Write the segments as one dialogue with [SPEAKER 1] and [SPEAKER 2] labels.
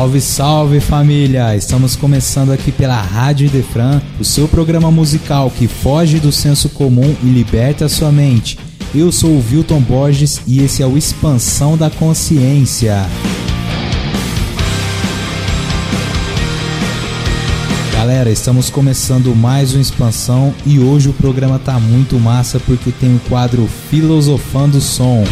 [SPEAKER 1] Salve, salve família! Estamos começando aqui pela Rádio Defran, o seu programa musical que foge do senso comum e liberta a sua mente. Eu sou o Wilton Borges e esse é o Expansão da Consciência. Galera, estamos começando mais uma expansão e hoje o programa tá muito massa porque tem o quadro Filosofando Som.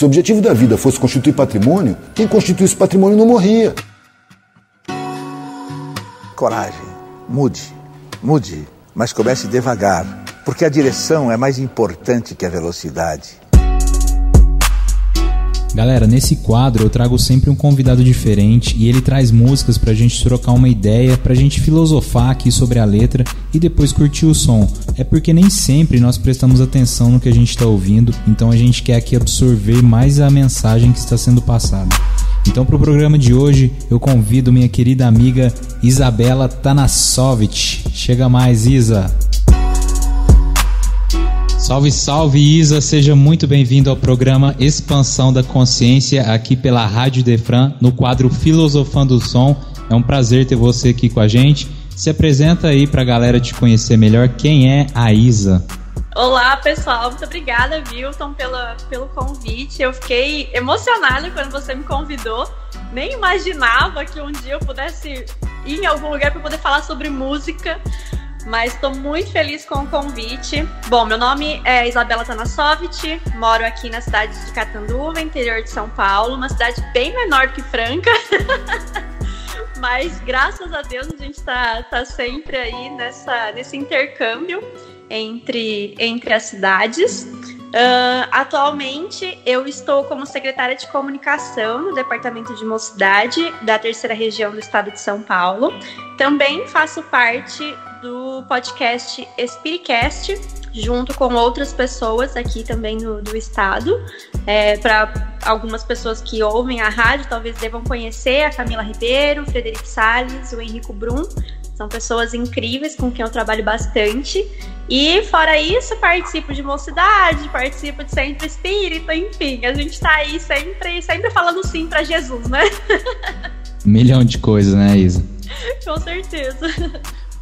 [SPEAKER 2] Se o objetivo da vida fosse constituir patrimônio, quem constituísse patrimônio não morria.
[SPEAKER 3] Coragem, mude, mude, mas comece devagar, porque a direção é mais importante que a velocidade.
[SPEAKER 1] Galera, nesse quadro eu trago sempre um convidado diferente e ele traz músicas pra gente trocar uma ideia, pra gente filosofar aqui sobre a letra e depois curtir o som. É porque nem sempre nós prestamos atenção no que a gente está ouvindo, então a gente quer aqui absorver mais a mensagem que está sendo passada. Então, para o programa de hoje, eu convido minha querida amiga Isabela Tanasovic. Chega mais, Isa! Salve, salve Isa, seja muito bem-vindo ao programa Expansão da Consciência aqui pela Rádio Defran, no quadro Filosofando o Som. É um prazer ter você aqui com a gente. Se apresenta aí para a galera te conhecer melhor. Quem é a Isa?
[SPEAKER 4] Olá, pessoal. Muito obrigada, Wilton, pelo, pelo convite. Eu fiquei emocionada quando você me convidou. Nem imaginava que um dia eu pudesse ir em algum lugar para poder falar sobre música mas estou muito feliz com o convite. Bom, meu nome é Isabela Tanasovic, moro aqui na cidade de Catanduva, interior de São Paulo, uma cidade bem menor que Franca. mas graças a Deus a gente está tá sempre aí nessa, nesse intercâmbio entre, entre as cidades. Uh, atualmente eu estou como secretária de comunicação no departamento de mocidade da terceira região do estado de São Paulo. Também faço parte do podcast Spiritcast, junto com outras pessoas aqui também do, do estado. É, Para algumas pessoas que ouvem a rádio, talvez devam conhecer a Camila Ribeiro, o Frederico Salles, o Henrico Brum. São pessoas incríveis com quem eu trabalho bastante. E fora isso, participo de mocidade, participo de centro espírita, enfim, a gente tá aí sempre, sempre falando sim para Jesus, né?
[SPEAKER 1] Um milhão de coisas, né, Isa?
[SPEAKER 4] Com certeza.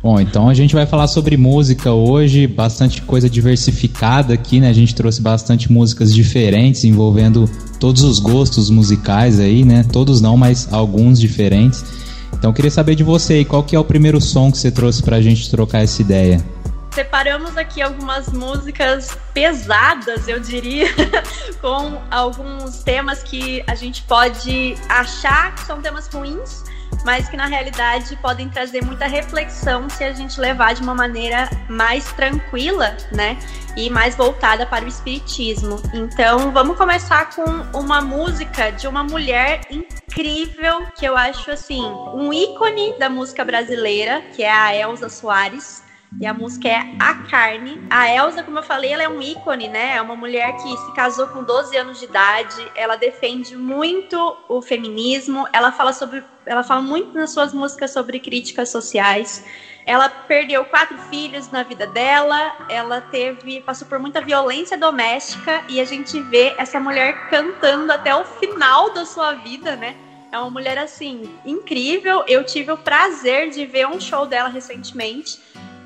[SPEAKER 1] Bom, então a gente vai falar sobre música hoje, bastante coisa diversificada aqui, né? A gente trouxe bastante músicas diferentes envolvendo todos os gostos musicais aí, né? Todos não, mas alguns diferentes. Então queria saber de você aí, qual que é o primeiro som que você trouxe pra gente trocar essa ideia?
[SPEAKER 4] Separamos aqui algumas músicas pesadas, eu diria, com alguns temas que a gente pode achar que são temas ruins, mas que na realidade podem trazer muita reflexão se a gente levar de uma maneira mais tranquila, né? E mais voltada para o espiritismo. Então, vamos começar com uma música de uma mulher incrível que eu acho assim, um ícone da música brasileira, que é a Elza Soares. E a música é A Carne. A Elsa, como eu falei, ela é um ícone, né? É uma mulher que se casou com 12 anos de idade. Ela defende muito o feminismo. Ela fala sobre, ela fala muito nas suas músicas sobre críticas sociais. Ela perdeu quatro filhos na vida dela. Ela teve, passou por muita violência doméstica e a gente vê essa mulher cantando até o final da sua vida, né? É uma mulher assim incrível. Eu tive o prazer de ver um show dela recentemente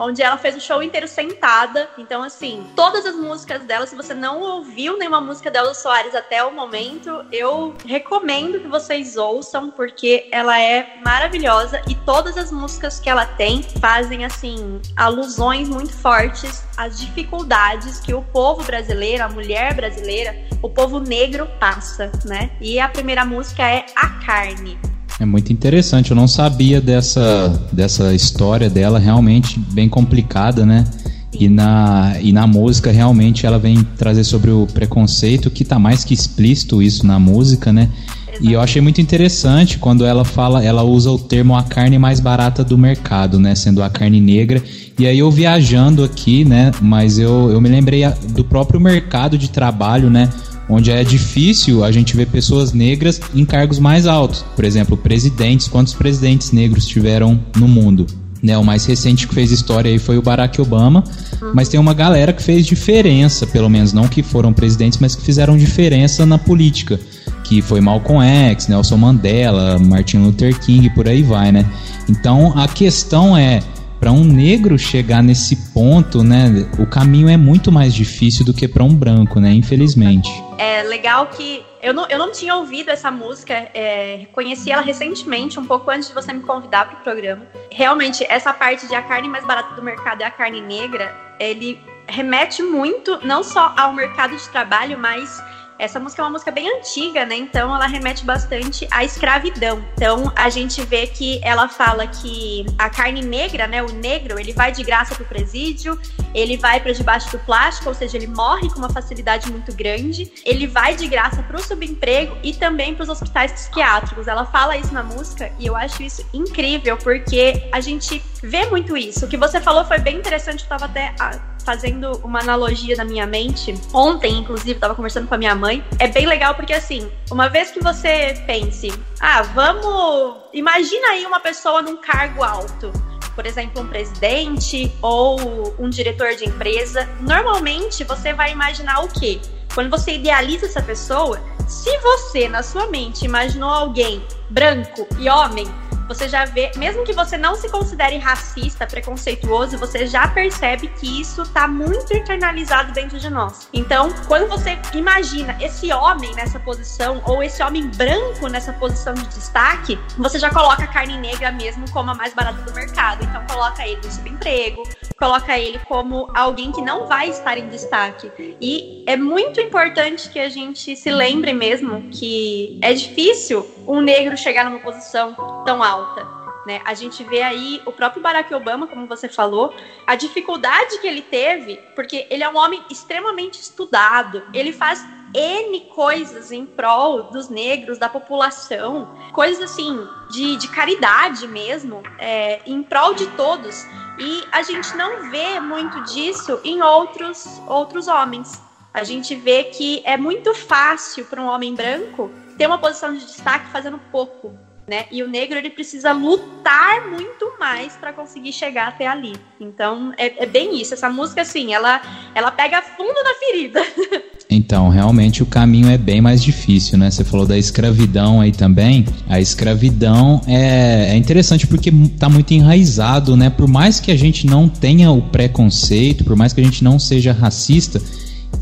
[SPEAKER 4] onde ela fez o show inteiro sentada. Então, assim, todas as músicas dela, se você não ouviu nenhuma música dela Soares até o momento, eu recomendo que vocês ouçam, porque ela é maravilhosa e todas as músicas que ela tem fazem, assim, alusões muito fortes às dificuldades que o povo brasileiro, a mulher brasileira, o povo negro passa, né? E a primeira música é A Carne.
[SPEAKER 1] É muito interessante, eu não sabia dessa, dessa história dela, realmente bem complicada, né? E na, e na música, realmente, ela vem trazer sobre o preconceito, que tá mais que explícito isso na música, né? E eu achei muito interessante quando ela fala, ela usa o termo a carne mais barata do mercado, né? Sendo a carne negra. E aí eu viajando aqui, né? Mas eu, eu me lembrei do próprio mercado de trabalho, né? Onde é difícil a gente ver pessoas negras em cargos mais altos. Por exemplo, presidentes. Quantos presidentes negros tiveram no mundo? Né, o mais recente que fez história aí foi o Barack Obama, mas tem uma galera que fez diferença, pelo menos não que foram presidentes, mas que fizeram diferença na política, que foi Malcolm X, Nelson Mandela, Martin Luther King, por aí vai, né? Então a questão é para um negro chegar nesse ponto, né, o caminho é muito mais difícil do que para um branco, né, infelizmente.
[SPEAKER 4] É legal que eu não, eu não tinha ouvido essa música, é, conheci ela recentemente, um pouco antes de você me convidar para o programa. Realmente, essa parte de a carne mais barata do mercado é a carne negra, ele remete muito, não só ao mercado de trabalho, mas essa música é uma música bem antiga, né? Então ela remete bastante à escravidão. Então a gente vê que ela fala que a carne negra, né, o negro, ele vai de graça pro presídio, ele vai para debaixo do plástico, ou seja, ele morre com uma facilidade muito grande, ele vai de graça pro subemprego e também para os hospitais psiquiátricos. Ela fala isso na música e eu acho isso incrível porque a gente vê muito isso. O que você falou foi bem interessante, eu tava até ah, fazendo uma analogia na minha mente. Ontem, inclusive, estava conversando com a minha mãe. É bem legal porque, assim, uma vez que você pense, ah, vamos. Imagina aí uma pessoa num cargo alto. Por exemplo, um presidente ou um diretor de empresa. Normalmente você vai imaginar o quê? Quando você idealiza essa pessoa, se você na sua mente imaginou alguém branco e homem, você já vê, mesmo que você não se considere racista, preconceituoso, você já percebe que isso tá muito internalizado dentro de nós. Então, quando você imagina esse homem nessa posição, ou esse homem branco nessa posição de destaque, você já coloca a carne negra mesmo como a mais barata do mercado. Então, coloca ele no subemprego, coloca ele como alguém que não vai estar em destaque. E é muito importante que a gente se lembre mesmo que é difícil um negro chegar numa posição tão alta. Né? A gente vê aí o próprio Barack Obama, como você falou, a dificuldade que ele teve, porque ele é um homem extremamente estudado, ele faz N coisas em prol dos negros, da população, coisas assim, de, de caridade mesmo, é, em prol de todos. E a gente não vê muito disso em outros, outros homens. A gente vê que é muito fácil para um homem branco ter uma posição de destaque fazendo pouco, né? E o negro ele precisa lutar muito mais para conseguir chegar até ali. Então é, é, bem isso. Essa música assim, ela ela pega fundo na ferida.
[SPEAKER 1] Então, realmente o caminho é bem mais difícil, né? Você falou da escravidão aí também. A escravidão é, é interessante porque tá muito enraizado, né? Por mais que a gente não tenha o preconceito, por mais que a gente não seja racista,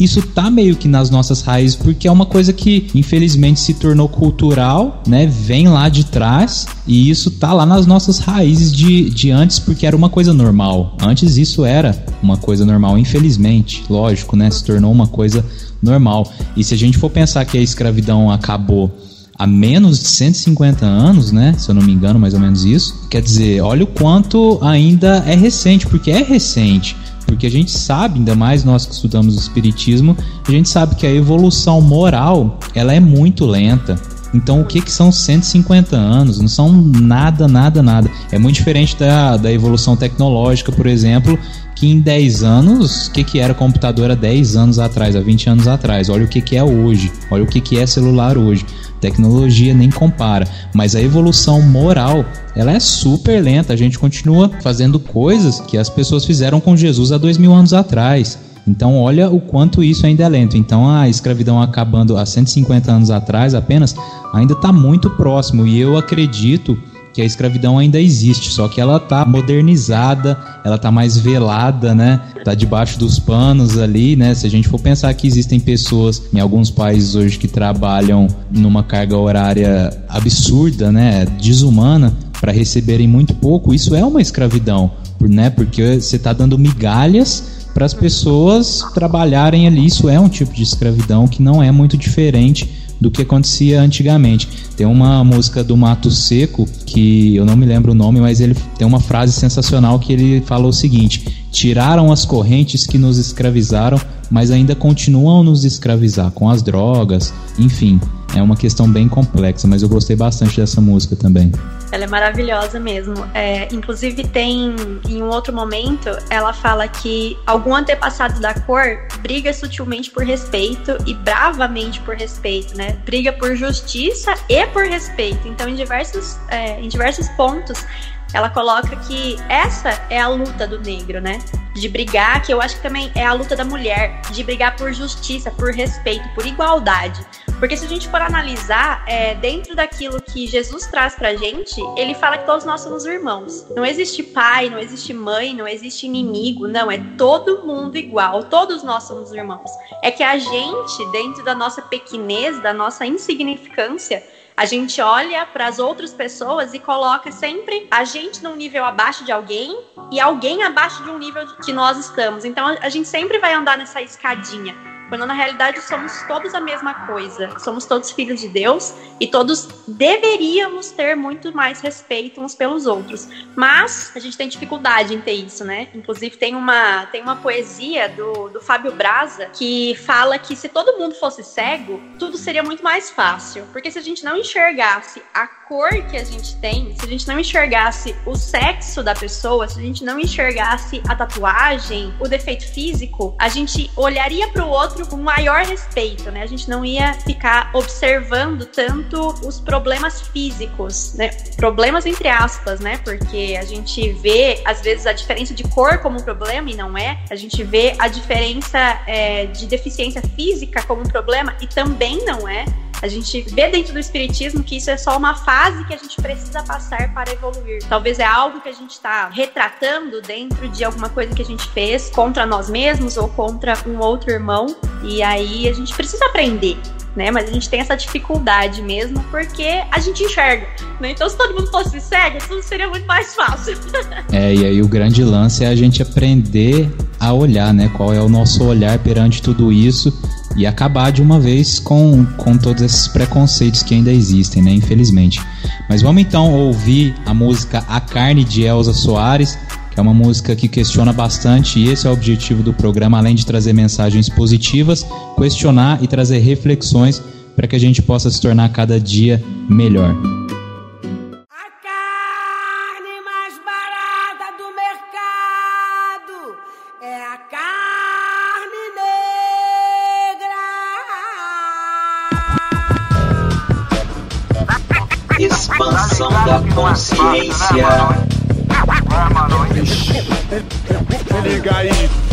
[SPEAKER 1] isso tá meio que nas nossas raízes, porque é uma coisa que infelizmente se tornou cultural, né? Vem lá de trás e isso tá lá nas nossas raízes de, de antes, porque era uma coisa normal. Antes isso era uma coisa normal, infelizmente, lógico, né? Se tornou uma coisa normal. E se a gente for pensar que a escravidão acabou há menos de 150 anos, né? Se eu não me engano, mais ou menos isso. Quer dizer, olha o quanto ainda é recente, porque é recente. Porque a gente sabe, ainda mais nós que estudamos o espiritismo, a gente sabe que a evolução moral, ela é muito lenta. Então, o que, que são 150 anos? Não são nada, nada, nada. É muito diferente da, da evolução tecnológica, por exemplo, que em 10 anos, o que, que era computador há 10 anos atrás, há 20 anos atrás? Olha o que, que é hoje, olha o que, que é celular hoje. Tecnologia nem compara, mas a evolução moral, ela é super lenta. A gente continua fazendo coisas que as pessoas fizeram com Jesus há dois mil anos atrás. Então, olha o quanto isso ainda é lento. Então, a escravidão acabando há 150 anos atrás apenas ainda está muito próximo. E eu acredito que a escravidão ainda existe, só que ela tá modernizada, ela tá mais velada, né? Tá debaixo dos panos ali, né? Se a gente for pensar que existem pessoas em alguns países hoje que trabalham numa carga horária absurda, né? Desumana, para receberem muito pouco, isso é uma escravidão, né? Porque você tá dando migalhas para as pessoas trabalharem ali. Isso é um tipo de escravidão que não é muito diferente do que acontecia antigamente. Tem uma música do Mato Seco que eu não me lembro o nome, mas ele tem uma frase sensacional que ele fala o seguinte: tiraram as correntes que nos escravizaram, mas ainda continuam nos escravizar com as drogas, enfim. É uma questão bem complexa, mas eu gostei bastante dessa música também.
[SPEAKER 4] Ela é maravilhosa mesmo. É, inclusive, tem em um outro momento, ela fala que algum antepassado da cor briga sutilmente por respeito e bravamente por respeito, né? Briga por justiça e por respeito. Então, em diversos, é, em diversos pontos, ela coloca que essa é a luta do negro, né? De brigar, que eu acho que também é a luta da mulher, de brigar por justiça, por respeito, por igualdade. Porque se a gente for analisar, é, dentro daquilo que Jesus traz pra gente, ele fala que todos nós somos irmãos. Não existe pai, não existe mãe, não existe inimigo, não, é todo mundo igual, todos nós somos irmãos. É que a gente, dentro da nossa pequenez, da nossa insignificância, a gente olha para as outras pessoas e coloca sempre a gente num nível abaixo de alguém e alguém abaixo de um nível que nós estamos. Então a gente sempre vai andar nessa escadinha quando na realidade somos todos a mesma coisa. Somos todos filhos de Deus e todos deveríamos ter muito mais respeito uns pelos outros. Mas a gente tem dificuldade em ter isso, né? Inclusive tem uma, tem uma poesia do, do Fábio Braza que fala que se todo mundo fosse cego, tudo seria muito mais fácil. Porque se a gente não enxergasse a cor que a gente tem, se a gente não enxergasse o sexo da pessoa, se a gente não enxergasse a tatuagem, o defeito físico, a gente olharia para o outro outro com maior respeito, né? A gente não ia ficar observando tanto os problemas físicos, né? Problemas entre aspas, né? Porque a gente vê, às vezes, a diferença de cor como um problema e não é. A gente vê a diferença é, de deficiência física como um problema e também não é. A gente vê dentro do espiritismo que isso é só uma fase que a gente precisa passar para evoluir. Talvez é algo que a gente está retratando dentro de alguma coisa que a gente fez contra nós mesmos ou contra um outro irmão. E aí a gente precisa aprender. Né? Mas a gente tem essa dificuldade mesmo porque a gente enxerga, né? Então se todo mundo fosse cego, tudo seria muito mais fácil.
[SPEAKER 1] é, e aí o grande lance é a gente aprender a olhar, né? Qual é o nosso olhar perante tudo isso e acabar de uma vez com, com todos esses preconceitos que ainda existem, né? Infelizmente. Mas vamos então ouvir a música A Carne de Elza Soares, que é uma música que questiona bastante, e esse é o objetivo do programa, além de trazer mensagens positivas, questionar e trazer reflexões para que a gente possa se tornar cada dia melhor.
[SPEAKER 5] expansão da consciência.
[SPEAKER 6] Liga aí. A carne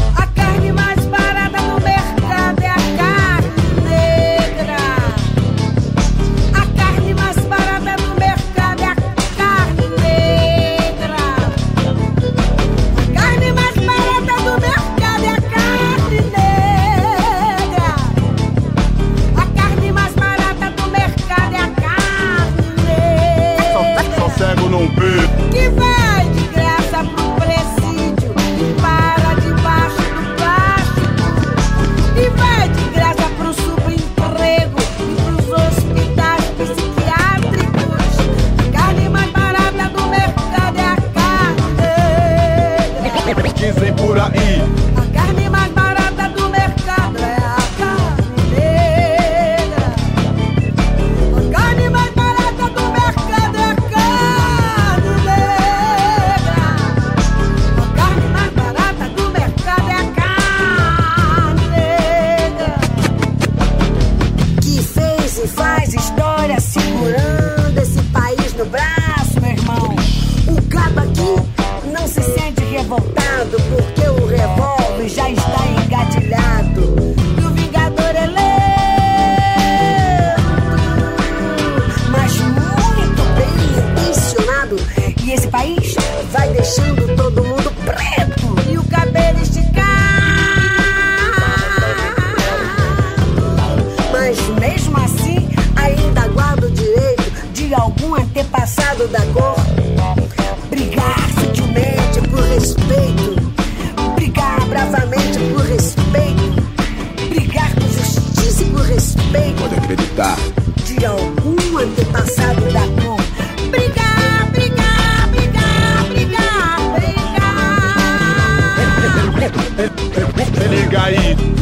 [SPEAKER 6] brigar.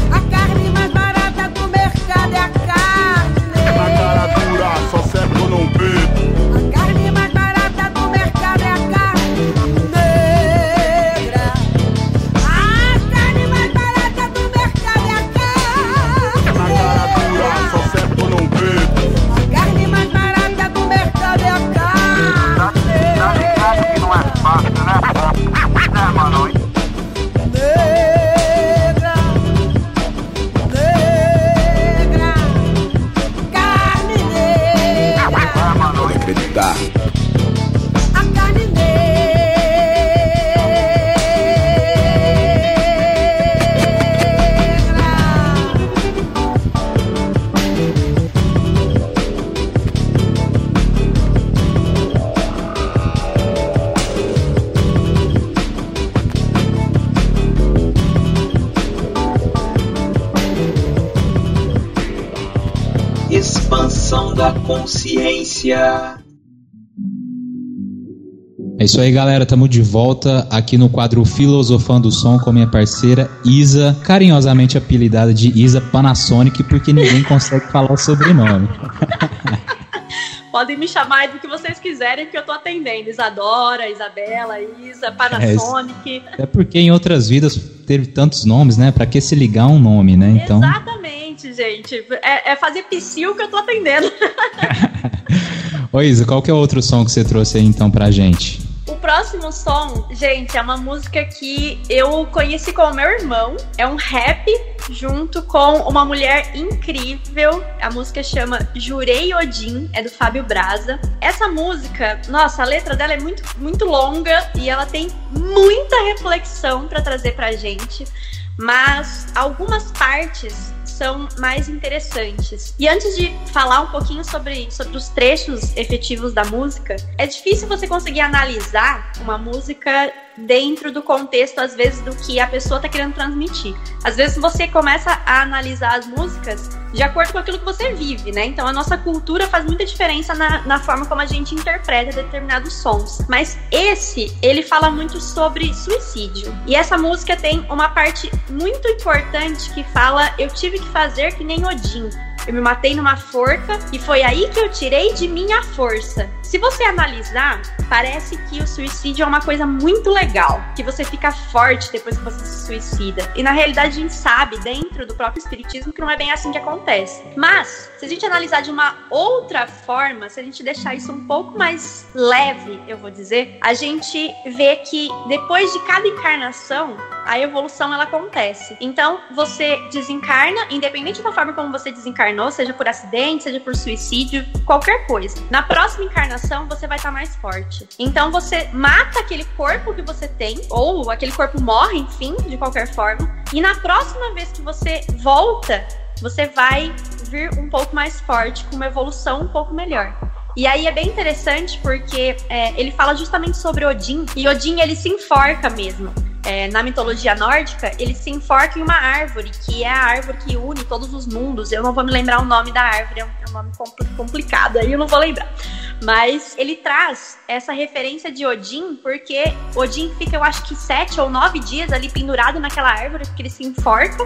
[SPEAKER 6] É
[SPEAKER 1] isso aí, galera. Tamo de volta aqui no quadro Filosofando o Som com minha parceira Isa, carinhosamente apelidada de Isa Panasonic, porque ninguém consegue falar o sobrenome.
[SPEAKER 4] Podem me chamar do que vocês quiserem, que eu tô atendendo. Isadora, Isabela, Isa, Panasonic.
[SPEAKER 1] É porque em outras vidas teve tantos nomes, né? Pra que se ligar um nome, né? Então,
[SPEAKER 4] Exatamente, gente. É, é fazer psiu que eu tô atendendo.
[SPEAKER 1] Ô Isa, qual que é o outro som que você trouxe aí então pra gente?
[SPEAKER 4] Próximo som, gente, é uma música que eu conheci com o meu irmão. É um rap junto com uma mulher incrível. A música chama Jurei Odin, é do Fábio Braza. Essa música, nossa, a letra dela é muito, muito longa e ela tem muita reflexão pra trazer pra gente. Mas algumas partes são mais interessantes. E antes de falar um pouquinho sobre, sobre os trechos efetivos da música, é difícil você conseguir analisar uma música dentro do contexto, às vezes, do que a pessoa tá querendo transmitir. Às vezes você começa a analisar as músicas de acordo com aquilo que você vive, né? Então a nossa cultura faz muita diferença na, na forma como a gente interpreta determinados sons. Mas esse, ele fala muito sobre suicídio. E essa música tem uma parte muito importante que fala: Eu tive que fazer que nem Odin. Eu me matei numa forca e foi aí que eu tirei de minha força. Se você analisar, parece que o suicídio é uma coisa muito legal, que você fica forte depois que você se suicida. E na realidade a gente sabe, dentro do próprio espiritismo, que não é bem assim que acontece. Mas, se a gente analisar de uma outra forma, se a gente deixar isso um pouco mais leve, eu vou dizer, a gente vê que depois de cada encarnação, a evolução ela acontece. Então, você desencarna, independente da forma como você desencarnou, seja por acidente, seja por suicídio, qualquer coisa. Na próxima encarnação, você vai estar mais forte. Então, você mata aquele corpo que você tem, ou aquele corpo morre, enfim, de qualquer forma. E na próxima vez que você volta, você vai vir um pouco mais forte, com uma evolução um pouco melhor. E aí é bem interessante porque é, ele fala justamente sobre Odin, e Odin ele se enforca mesmo. É, na mitologia nórdica, ele se enforca em uma árvore, que é a árvore que une todos os mundos. Eu não vou me lembrar o nome da árvore, é um, é um nome compl- complicado aí, eu não vou lembrar. Mas ele traz essa referência de Odin, porque Odin fica, eu acho que sete ou nove dias ali pendurado naquela árvore, porque ele se enforca.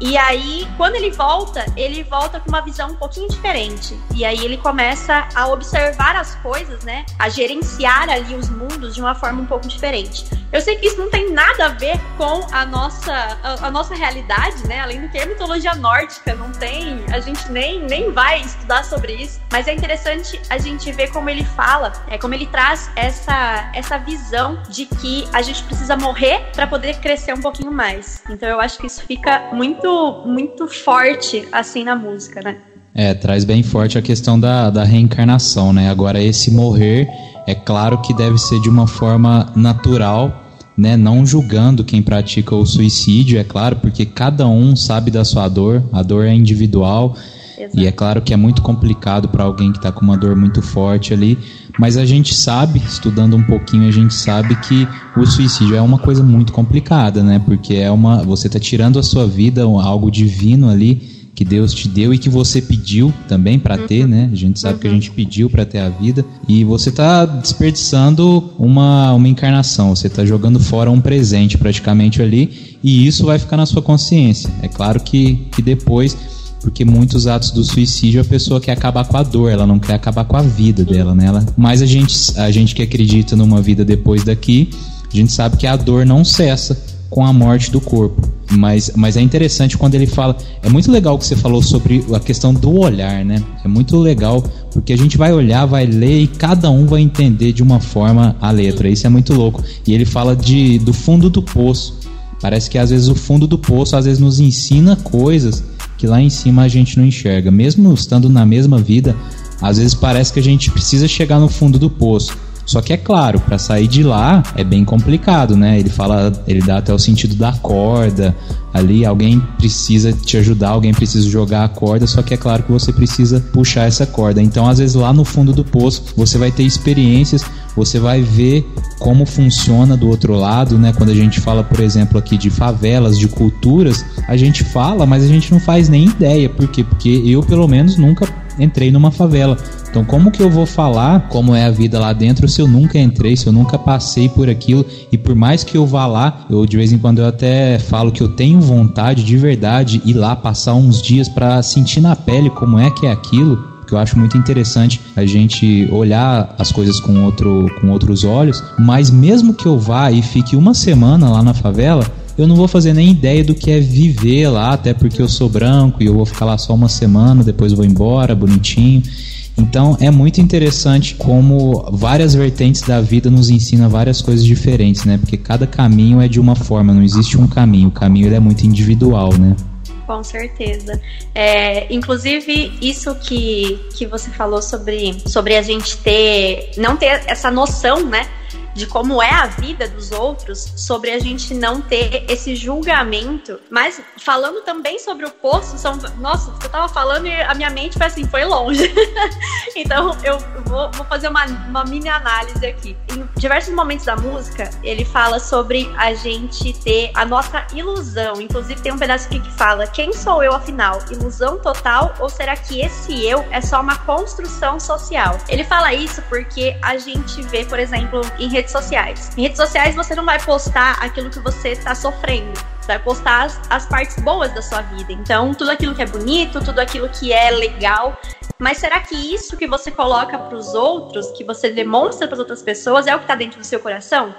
[SPEAKER 4] E aí, quando ele volta, ele volta com uma visão um pouquinho diferente. E aí ele começa a observar as coisas, né? A gerenciar ali os mundos de uma forma um pouco diferente. Eu sei que isso não tem nada a ver com a nossa, a, a nossa realidade, né? Além do que a mitologia nórdica não tem, a gente nem, nem vai estudar sobre isso. Mas é interessante a gente ver como ele fala, é como ele traz essa, essa visão de que a gente precisa morrer para poder crescer um pouquinho mais. Então eu acho que isso fica muito, muito forte assim na música, né?
[SPEAKER 1] É, traz bem forte a questão da, da reencarnação, né? Agora, esse morrer É claro que deve ser de uma forma natural, né? Não julgando quem pratica o suicídio, é claro, porque cada um sabe da sua dor, a dor é individual. Exato. E é claro que é muito complicado para alguém que está com uma dor muito forte ali, mas a gente sabe, estudando um pouquinho, a gente sabe que o suicídio é uma coisa muito complicada, né? Porque é uma, você está tirando a sua vida, algo divino ali que Deus te deu e que você pediu também para ter, uhum. né? A gente sabe uhum. que a gente pediu para ter a vida e você está desperdiçando uma, uma encarnação, você está jogando fora um presente praticamente ali e isso vai ficar na sua consciência. É claro que, que depois porque muitos atos do suicídio a pessoa quer acabar com a dor, ela não quer acabar com a vida dela, né? Ela, mas a gente, a gente que acredita numa vida depois daqui, a gente sabe que a dor não cessa com a morte do corpo. Mas, mas é interessante quando ele fala. É muito legal que você falou sobre a questão do olhar, né? É muito legal porque a gente vai olhar, vai ler e cada um vai entender de uma forma a letra. Isso é muito louco. E ele fala de, do fundo do poço. Parece que às vezes o fundo do poço às vezes nos ensina coisas que lá em cima a gente não enxerga. Mesmo estando na mesma vida, às vezes parece que a gente precisa chegar no fundo do poço. Só que é claro, para sair de lá é bem complicado, né? Ele fala, ele dá até o sentido da corda. Ali alguém precisa te ajudar, alguém precisa jogar a corda, só que é claro que você precisa puxar essa corda. Então, às vezes lá no fundo do poço, você vai ter experiências, você vai ver como funciona do outro lado, né? Quando a gente fala, por exemplo, aqui de favelas, de culturas, a gente fala, mas a gente não faz nem ideia. Por quê? Porque eu, pelo menos, nunca entrei numa favela. Então, como que eu vou falar como é a vida lá dentro se eu nunca entrei, se eu nunca passei por aquilo? E por mais que eu vá lá, eu de vez em quando eu até falo que eu tenho vontade de verdade ir lá passar uns dias para sentir na pele como é que é aquilo, que eu acho muito interessante a gente olhar as coisas com, outro, com outros olhos, mas mesmo que eu vá e fique uma semana lá na favela, eu não vou fazer nem ideia do que é viver lá, até porque eu sou branco e eu vou ficar lá só uma semana, depois vou embora, bonitinho. Então é muito interessante como várias vertentes da vida nos ensina várias coisas diferentes, né? Porque cada caminho é de uma forma, não existe um caminho. O caminho ele é muito individual, né?
[SPEAKER 4] Com certeza. É, inclusive, isso que, que você falou sobre, sobre a gente ter. não ter essa noção, né? De como é a vida dos outros, sobre a gente não ter esse julgamento. Mas falando também sobre o poço, são, nossa, eu tava falando e a minha mente foi assim, foi longe. então eu vou, vou fazer uma, uma mini análise aqui. Em diversos momentos da música, ele fala sobre a gente ter a nossa ilusão. Inclusive tem um pedaço aqui que fala: quem sou eu afinal? Ilusão total ou será que esse eu é só uma construção social? Ele fala isso porque a gente vê, por exemplo, em redes sociais. Em redes sociais você não vai postar aquilo que você está sofrendo. Você vai postar as, as partes boas da sua vida. Então, tudo aquilo que é bonito, tudo aquilo que é legal. Mas será que isso que você coloca para os outros, que você demonstra para as outras pessoas, é o que está dentro do seu coração?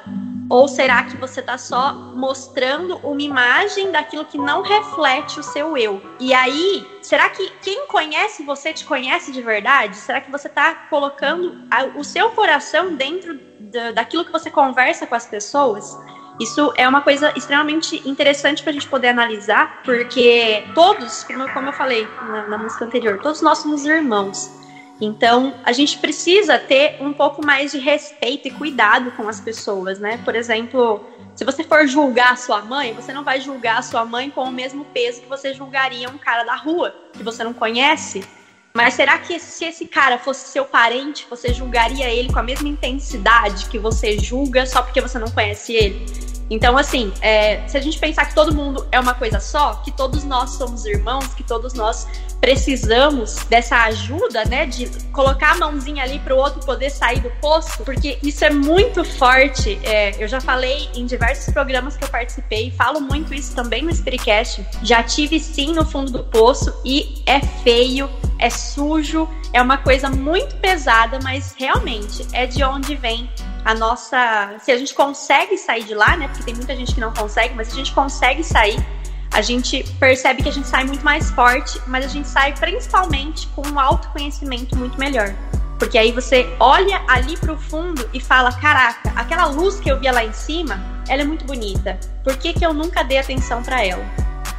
[SPEAKER 4] Ou será que você está só mostrando uma imagem daquilo que não reflete o seu eu? E aí, será que quem conhece você te conhece de verdade? Será que você está colocando o seu coração dentro da, daquilo que você conversa com as pessoas? Isso é uma coisa extremamente interessante para a gente poder analisar, porque todos, como, como eu falei na, na música anterior, todos nós somos irmãos. Então, a gente precisa ter um pouco mais de respeito e cuidado com as pessoas, né? Por exemplo, se você for julgar a sua mãe, você não vai julgar a sua mãe com o mesmo peso que você julgaria um cara da rua, que você não conhece. Mas será que se esse cara fosse seu parente, você julgaria ele com a mesma intensidade que você julga só porque você não conhece ele? Então, assim, é, se a gente pensar que todo mundo é uma coisa só, que todos nós somos irmãos, que todos nós precisamos dessa ajuda, né, de colocar a mãozinha ali para o outro poder sair do poço, porque isso é muito forte. É, eu já falei em diversos programas que eu participei, falo muito isso também no Spiritcast. Já tive sim no fundo do poço e é feio, é sujo, é uma coisa muito pesada, mas realmente é de onde vem a nossa. Se a gente consegue sair de lá, né? Porque tem muita gente que não consegue, mas se a gente consegue sair, a gente percebe que a gente sai muito mais forte, mas a gente sai principalmente com um autoconhecimento muito melhor. Porque aí você olha ali pro fundo e fala: caraca, aquela luz que eu via lá em cima, ela é muito bonita. Por que, que eu nunca dei atenção para ela?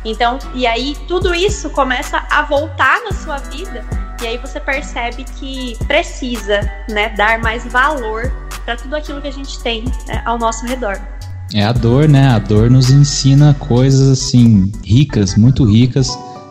[SPEAKER 4] Então, e aí tudo isso começa a voltar na sua vida E aí você percebe que precisa, né, dar mais valor para tudo aquilo que a gente tem né, ao nosso redor.
[SPEAKER 1] É a dor, né? A dor nos ensina coisas assim ricas, muito ricas.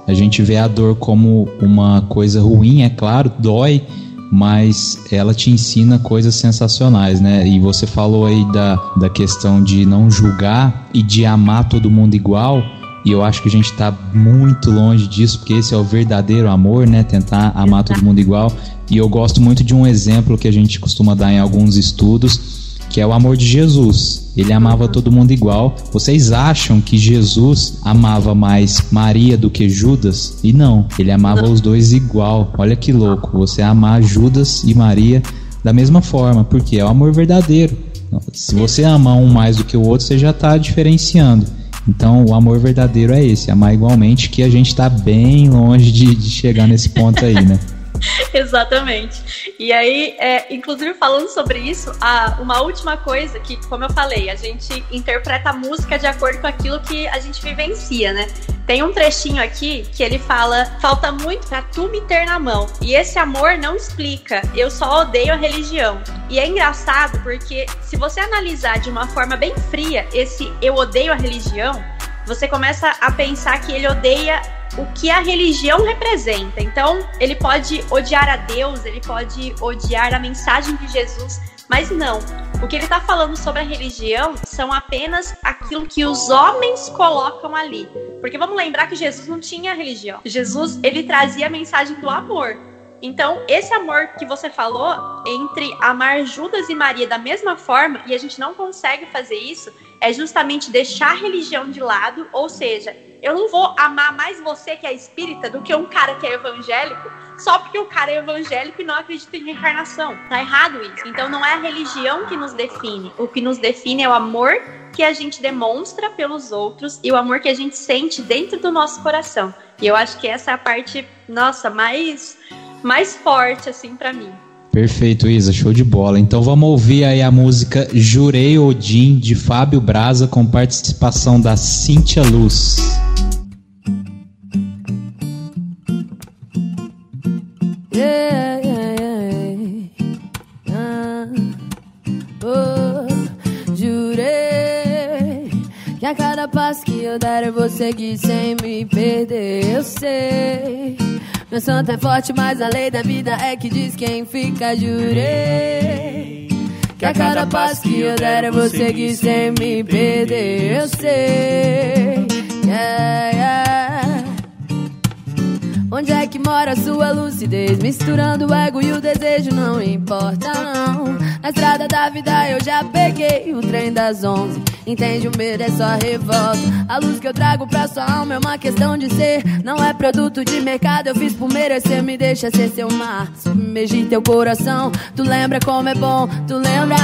[SPEAKER 1] A gente vê a dor como uma coisa ruim, é claro, dói, mas ela te ensina coisas sensacionais, né? E você falou aí da, da questão de não julgar e de amar todo mundo igual. E eu acho que a gente está muito longe disso, porque esse é o verdadeiro amor, né? Tentar amar todo mundo igual. E eu gosto muito de um exemplo que a gente costuma dar em alguns estudos, que é o amor de Jesus. Ele amava todo mundo igual. Vocês acham que Jesus amava mais Maria do que Judas? E não, ele amava os dois igual. Olha que louco, você amar Judas e Maria da mesma forma, porque é o amor verdadeiro. Se você ama um mais do que o outro, você já está diferenciando. Então, o amor verdadeiro é esse, amar igualmente, que a gente está bem longe de, de chegar nesse ponto aí, né?
[SPEAKER 4] Exatamente. E aí, é, inclusive falando sobre isso, a, uma última coisa que, como eu falei, a gente interpreta a música de acordo com aquilo que a gente vivencia, né? Tem um trechinho aqui que ele fala: falta muito pra tu me ter na mão. E esse amor não explica, eu só odeio a religião. E é engraçado porque se você analisar de uma forma bem fria esse eu odeio a religião, você começa a pensar que ele odeia o que a religião representa. Então, ele pode odiar a Deus, ele pode odiar a mensagem de Jesus, mas não. O que ele está falando sobre a religião são apenas aquilo que os homens colocam ali. Porque vamos lembrar que Jesus não tinha religião. Jesus, ele trazia a mensagem do amor. Então, esse amor que você falou entre amar Judas e Maria da mesma forma, e a gente não consegue fazer isso, é justamente deixar a religião de lado, ou seja, eu não vou amar mais você que é espírita do que um cara que é evangélico, só porque o cara é evangélico e não acredita em reencarnação. Tá errado isso. Então não é a religião que nos define. O que nos define é o amor que a gente demonstra pelos outros e o amor que a gente sente dentro do nosso coração. E eu acho que essa é a parte, nossa, mais mais forte assim para mim.
[SPEAKER 1] Perfeito, Isa, show de bola. Então vamos ouvir aí a música Jurei Odin de Fábio Braza com participação da Cíntia Luz.
[SPEAKER 7] Ah, oh, que a cada passo que eu der eu vou seguir sem me perder. Eu sei, meu santo é forte, mas a lei da vida é que diz quem fica. Jurei que a cada passo que eu der eu vou seguir sem me perder. Eu sei, yeah, yeah. Onde é que mora a sua lucidez? Misturando o ego e o desejo, não importa não. Na estrada da vida eu já peguei o trem das onze. Entende, o medo é só revolta. A luz que eu trago pra sua alma é uma questão de ser. Não é produto de mercado, eu fiz por merecer. Me deixa ser seu mar, submergir teu coração. Tu lembra como é bom, tu lembra?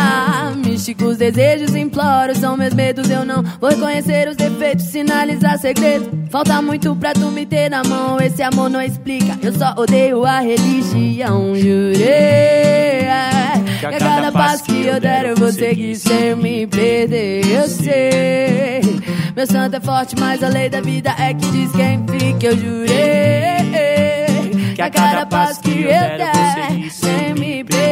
[SPEAKER 7] Místicos desejos imploro, são meus medos. Eu não vou reconhecer os defeitos, sinalizar segredos. Falta muito pra tu me ter na mão. Esse amor não explica, eu só odeio a religião. Jurei que a cada passo que eu der eu vou seguir sem me perder. Eu sei, meu santo é forte, mas a lei da vida é que diz quem fica. Eu jurei que a cada passo que eu der sem me perder.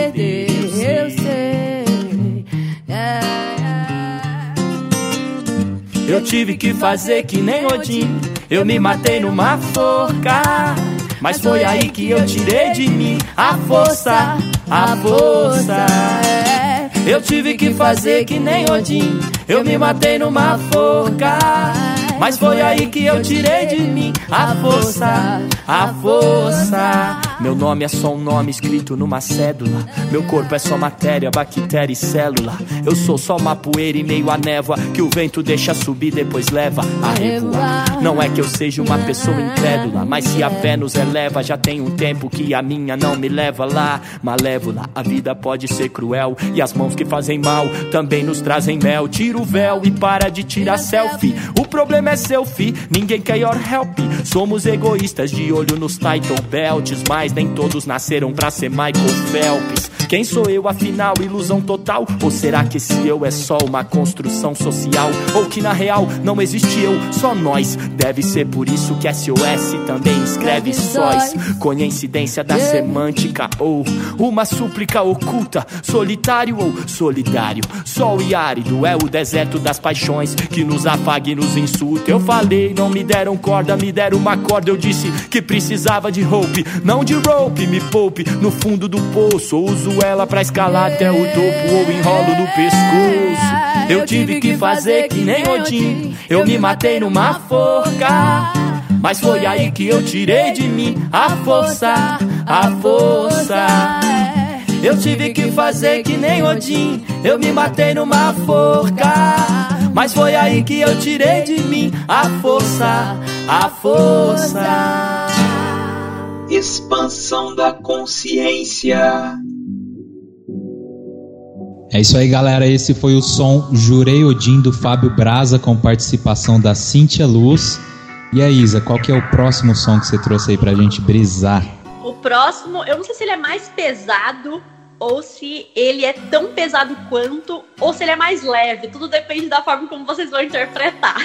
[SPEAKER 7] Eu
[SPEAKER 8] tive que fazer que nem Odin. Eu me matei numa forca. Mas foi aí que eu tirei de mim a força, a força. Eu tive que fazer que nem Odin. Eu me matei numa forca. Mas foi aí que eu tirei de mim a força, a força. Meu nome é só um nome escrito numa cédula. Meu corpo é só matéria, bactéria e célula. Eu sou só uma poeira e meio a névoa que o vento deixa subir, depois leva a revoar. Não é que eu seja uma pessoa incrédula, mas se a fé nos eleva, já tem um tempo que a minha não me leva lá. Malévola, a vida pode ser cruel e as mãos que fazem mal também nos trazem mel. Tira o véu e para de tirar selfie. O problema é selfie, ninguém quer your help. Somos egoístas de olho nos title belts, mas nem todos nasceram pra ser Michael Phelps. Quem sou eu afinal? Ilusão total? Ou será que esse eu é só uma construção social? Ou que na real não existe eu, só nós? Deve ser por isso que SOS também escreve sóis. Coincidência da semântica ou uma súplica oculta, solitário ou solidário. Sol e árido é o deserto das paixões que nos afaga e nos insulta. Eu falei, não me deram corda, me deram uma corda. Eu disse que precisava de rope, não de rope. Me poupe no fundo do poço. Ou ela pra escalar até o topo ou enrolo no pescoço. Eu tive que fazer que nem Odin. Eu me matei numa forca. Mas foi aí que eu tirei de mim a força, a força. Eu tive que fazer que nem Odin. Eu me matei numa forca. Mas foi aí que eu tirei de mim a força, a força.
[SPEAKER 9] Expansão da consciência.
[SPEAKER 1] É isso aí, galera. Esse foi o som Jurei Odin do Fábio Braza com participação da Cíntia Luz. E a Isa, qual que é o próximo som que você trouxe aí pra gente brisar?
[SPEAKER 4] O próximo, eu não sei se ele é mais pesado ou se ele é tão pesado quanto, ou se ele é mais leve. Tudo depende da forma como vocês vão interpretar.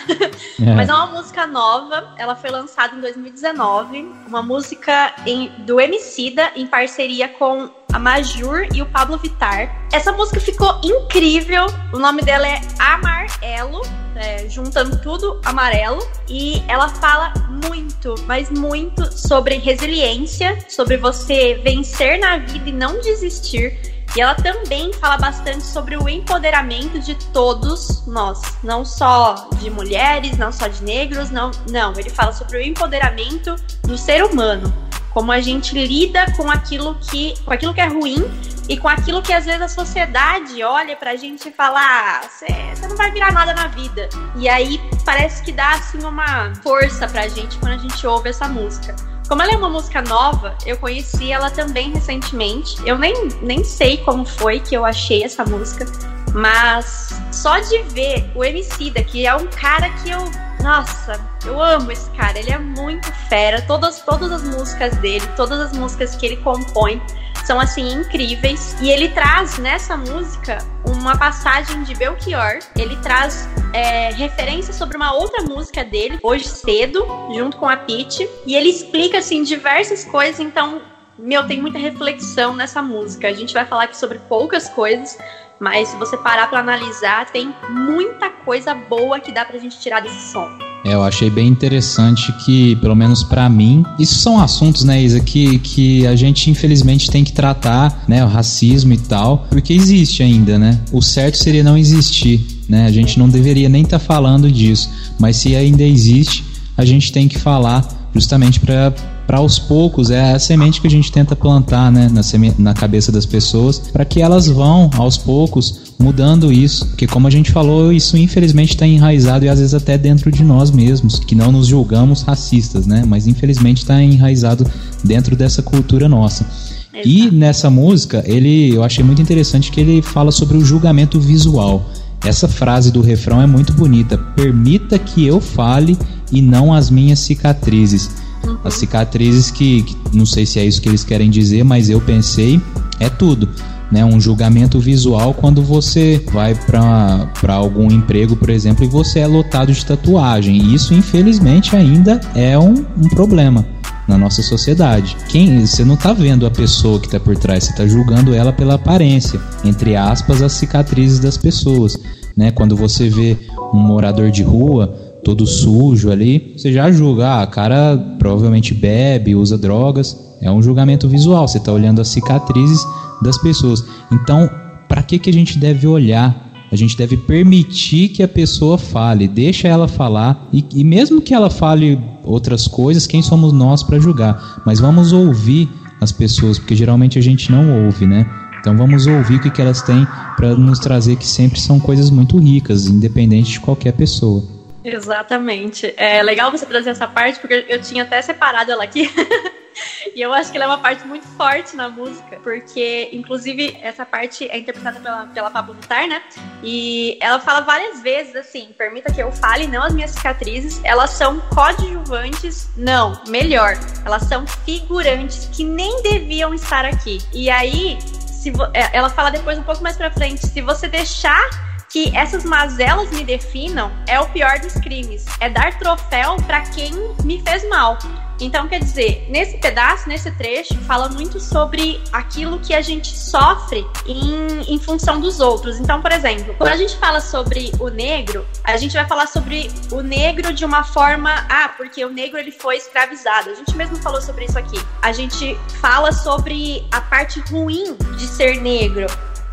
[SPEAKER 4] É. Mas é uma música nova, ela foi lançada em 2019, uma música em, do Emicida em parceria com a Majur e o Pablo Vitar. Essa música ficou incrível. O nome dela é Amarelo, é, juntando tudo amarelo. E ela fala muito, mas muito sobre resiliência, sobre você vencer na vida e não desistir. E ela também fala bastante sobre o empoderamento de todos nós, não só de mulheres, não só de negros, não, não, ele fala sobre o empoderamento do ser humano como a gente lida com aquilo que, com aquilo que é ruim e com aquilo que às vezes a sociedade olha pra gente e fala: ah, você não vai virar nada na vida. E aí parece que dá assim uma força pra gente quando a gente ouve essa música. Como ela é uma música nova, eu conheci ela também recentemente. Eu nem, nem sei como foi que eu achei essa música, mas só de ver o Emicida, que é um cara que eu nossa, eu amo esse cara, ele é muito fera. Todas, todas as músicas dele, todas as músicas que ele compõe são assim incríveis. E ele traz nessa música uma passagem de Belchior. Ele traz é, referência sobre uma outra música dele, Hoje Cedo, junto com a Pete. E ele explica assim diversas coisas. Então, meu, tem muita reflexão nessa música. A gente vai falar aqui sobre poucas coisas, mas se você parar para analisar, tem muita coisa boa que dá pra gente tirar desse som.
[SPEAKER 1] É, eu achei bem interessante que, pelo menos para mim, isso são assuntos, né, Isa, que, que a gente infelizmente tem que tratar, né, o racismo e tal, porque existe ainda, né? O certo seria não existir, né? A gente não deveria nem estar tá falando disso, mas se ainda existe, a gente tem que falar justamente para para aos poucos é a semente que a gente tenta plantar né, na, na cabeça das pessoas para que elas vão aos poucos mudando isso, porque como a gente falou, isso infelizmente está enraizado e às vezes até dentro de nós mesmos, que não nos julgamos racistas, né? Mas infelizmente está enraizado dentro dessa cultura nossa. Exato. E nessa música, ele, eu achei muito interessante que ele fala sobre o julgamento visual. Essa frase do refrão é muito bonita. Permita que eu fale e não as minhas cicatrizes. Uhum. As cicatrizes que, que, não sei se é isso que eles querem dizer, mas eu pensei, é tudo. Né, um julgamento visual quando você vai para algum emprego, por exemplo, e você é lotado de tatuagem. E isso, infelizmente, ainda é um, um problema na nossa sociedade. Quem você não está vendo a pessoa que está por trás, você está julgando ela pela aparência, entre aspas, as cicatrizes das pessoas, né? Quando você vê um morador de rua todo sujo ali, você já julga, ah, cara provavelmente bebe, usa drogas, é um julgamento visual, você está olhando as cicatrizes das pessoas. Então, para que que a gente deve olhar a gente deve permitir que a pessoa fale, deixa ela falar e, e mesmo que ela fale outras coisas, quem somos nós para julgar? Mas vamos ouvir as pessoas, porque geralmente a gente não ouve, né? Então vamos ouvir o que, que elas têm para nos trazer que sempre são coisas muito ricas, independente de qualquer pessoa.
[SPEAKER 4] Exatamente. É legal você trazer essa parte, porque eu tinha até separado ela aqui. e eu acho que ela é uma parte muito forte na música, porque, inclusive, essa parte é interpretada pela, pela Pablo Vittar, né? E ela fala várias vezes assim: permita que eu fale, não as minhas cicatrizes, elas são coadjuvantes, não, melhor, elas são figurantes que nem deviam estar aqui. E aí, se é, ela fala depois um pouco mais pra frente, se você deixar que essas mazelas me definam, é o pior dos crimes. É dar troféu para quem me fez mal. Então, quer dizer, nesse pedaço, nesse trecho, fala muito sobre aquilo que a gente sofre em, em função dos outros. Então, por exemplo, quando a gente fala sobre o negro, a gente vai falar sobre o negro de uma forma, ah, porque o negro ele foi escravizado. A gente mesmo falou sobre isso aqui. A gente fala sobre a parte ruim de ser negro.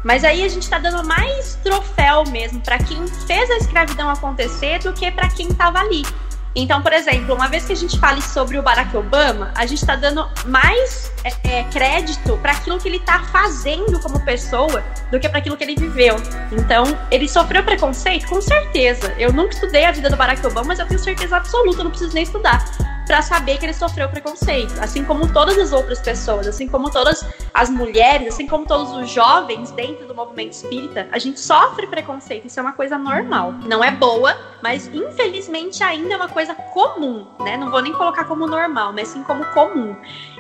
[SPEAKER 4] Mas aí a gente tá dando mais troféu mesmo para quem fez a escravidão acontecer do que para quem tava ali. Então, por exemplo, uma vez que a gente fale sobre o Barack Obama, a gente está dando mais é, é, crédito para aquilo que ele está fazendo como pessoa do que para aquilo que ele viveu. Então, ele sofreu preconceito? Com certeza. Eu nunca estudei a vida do Barack Obama, mas eu tenho certeza absoluta, não preciso nem estudar para saber que ele sofreu preconceito, assim como todas as outras pessoas, assim como todas as mulheres, assim como todos os jovens dentro do movimento espírita, a gente sofre preconceito, isso é uma coisa normal. Não é boa, mas infelizmente ainda é uma coisa comum, né? Não vou nem colocar como normal, mas sim como comum.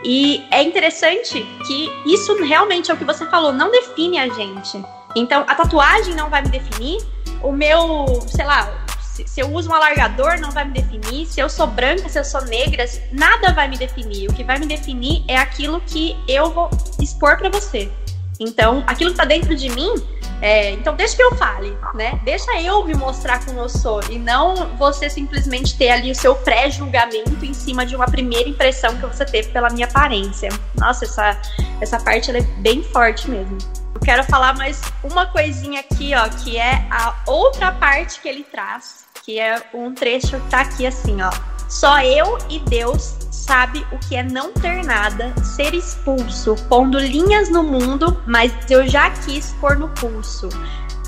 [SPEAKER 4] E é interessante que isso realmente é o que você falou, não define a gente. Então, a tatuagem não vai me definir, o meu, sei lá, se, se, eu uso um alargador, não vai me definir. Se eu sou branca, se eu sou negra, nada vai me definir. O que vai me definir é aquilo que eu vou expor para você. Então, aquilo que tá dentro de mim, é, então deixa que eu fale, né? Deixa eu me mostrar como eu sou e não você simplesmente ter ali o seu pré-julgamento em cima de uma primeira impressão que você teve pela minha aparência. Nossa, essa, essa parte é bem forte mesmo. Eu quero falar mais uma coisinha aqui, ó, que é a outra parte que ele traz, que é um trecho que tá aqui assim, ó. Só eu e Deus sabe o que é não ter nada, ser expulso, pondo linhas no mundo, mas eu já quis pôr no pulso.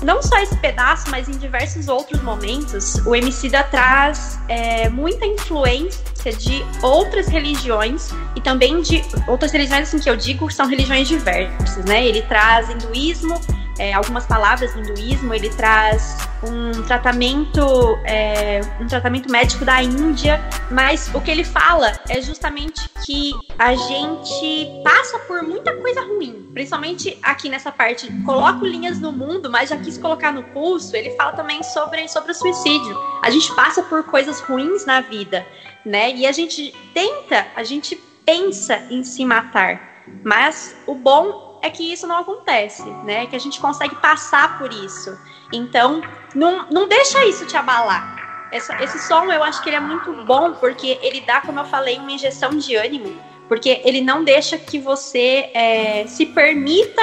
[SPEAKER 4] Não só esse pedaço, mas em diversos outros momentos, o Emicida traz é, muita influência de outras religiões e também de outras religiões assim que eu digo são religiões diversas, né? Ele traz hinduísmo, é, algumas palavras do hinduísmo, ele traz um tratamento, é, um tratamento médico da Índia, mas o que ele fala é justamente que a gente passa por muita coisa ruim, principalmente aqui nessa parte, coloco linhas no mundo, mas já quis colocar no pulso, ele fala também sobre, sobre o suicídio. A gente passa por coisas ruins na vida, né? E a gente tenta, a gente pensa em se matar. Mas o bom é que isso não acontece, né? Que a gente consegue passar por isso. Então, não, não deixa isso te abalar. Essa, esse som eu acho que ele é muito bom porque ele dá, como eu falei, uma injeção de ânimo. Porque ele não deixa que você é, se permita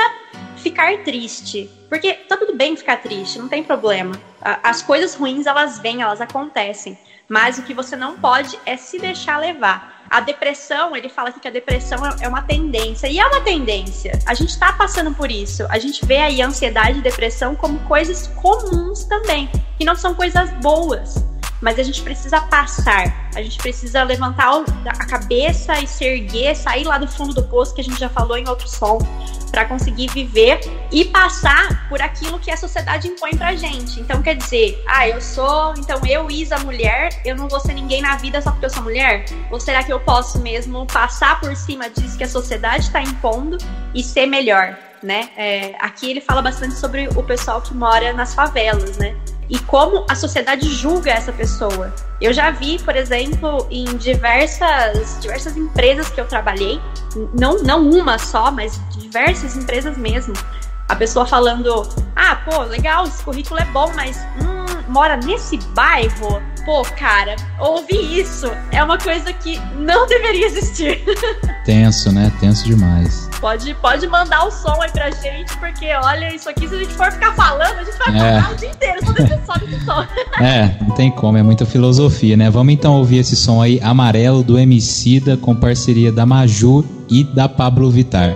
[SPEAKER 4] ficar triste. Porque tá tudo bem ficar triste, não tem problema. As coisas ruins, elas vêm, elas acontecem. Mas o que você não pode é se deixar levar. A depressão, ele fala que a depressão é uma tendência. E é uma tendência. A gente está passando por isso. A gente vê aí ansiedade e depressão como coisas comuns também. E não são coisas boas mas a gente precisa passar, a gente precisa levantar a cabeça e se erguer, sair lá do fundo do poço que a gente já falou em outro som, para conseguir viver e passar por aquilo que a sociedade impõe pra gente. Então quer dizer, ah, eu sou, então eu, Isa, mulher, eu não vou ser ninguém na vida só porque eu sou mulher? Ou será que eu posso mesmo passar por cima disso que a sociedade está impondo e ser melhor? Né? É, aqui ele fala bastante sobre o pessoal que mora nas favelas, né? E como a sociedade julga essa pessoa. Eu já vi, por exemplo, em diversas, diversas empresas que eu trabalhei, não, não uma só, mas diversas empresas mesmo. A pessoa falando: Ah, pô, legal, esse currículo é bom, mas hum, mora nesse bairro? Pô, cara, ouvir isso é uma coisa que não deveria existir.
[SPEAKER 1] Tenso, né? Tenso demais.
[SPEAKER 4] Pode, pode mandar o som aí pra gente, porque olha, isso aqui, se a gente for ficar falando, a gente vai é. falar o dia inteiro, só desse som, desse som.
[SPEAKER 1] É, não tem como, é muita filosofia, né? Vamos então ouvir esse som aí, Amarelo, do Emicida, com parceria da Maju e da Pablo Vitar.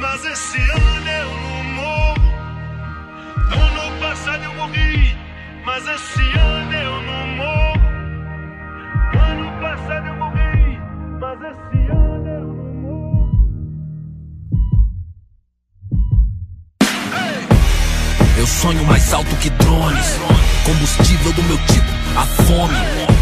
[SPEAKER 10] mas esse ano eu não morro. Ano passado eu morri, mas esse ano eu não morro. Ano passado eu morri, mas esse ano eu não morro.
[SPEAKER 11] Eu sonho mais alto que drones. Combustível do meu tipo, a fome.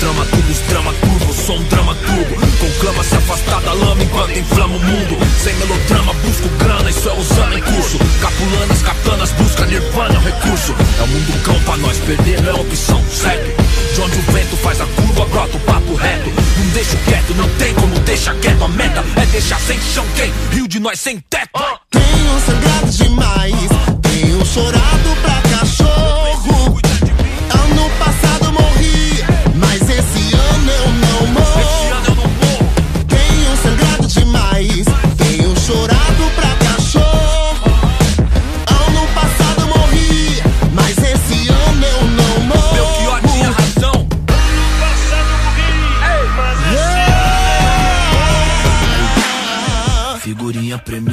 [SPEAKER 11] Trama, tudo os drama turbo, sou um drama turbo. Conclama se afastar da lama enquanto inflama o mundo. Sem melodrama, busco grana, isso é usando em curso. Capulanas, katanas, busca nirvana, é um recurso. É o mundo cão pra nós, perder não é opção, certo? De onde o vento faz a curva, brota o papo reto. Não deixo quieto, não tem como deixar quieto. A meta é deixar sem chão quem? Rio de nós sem teto.
[SPEAKER 12] Tenho sangrado demais, tenho chorado pra cachorro.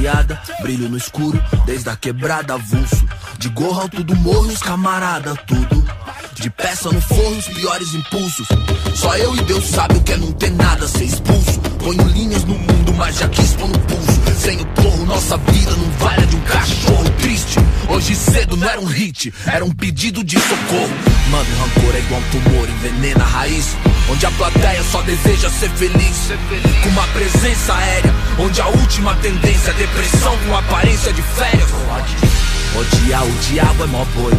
[SPEAKER 11] Premiada, brilho no escuro, desde a quebrada avulso. De gorro alto do morro, os camarada, tudo. De peça no forro, os piores impulsos. Só eu e Deus sabe o que é não ter nada, ser expulso. Ponho linhas no mundo, mas já quis pôr no pulso. Sem o porro, nossa vida não vale de um cachorro triste. Hoje cedo não era um hit, era um pedido de socorro. Mano, rancor é igual um tumor, envenena a raiz. Onde a plateia só deseja ser feliz. Com uma presença aérea, onde a última tendência é depressão com aparência de férias. Odiar o diabo é mó boi.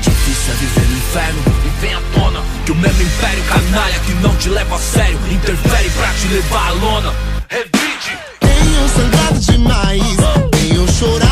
[SPEAKER 11] Difícil é viver no inferno e vem à tona que o mesmo império canalha que não te leva a sério interfere pra te levar à lona. Revide.
[SPEAKER 12] Tenho sangrado demais, tenho chorado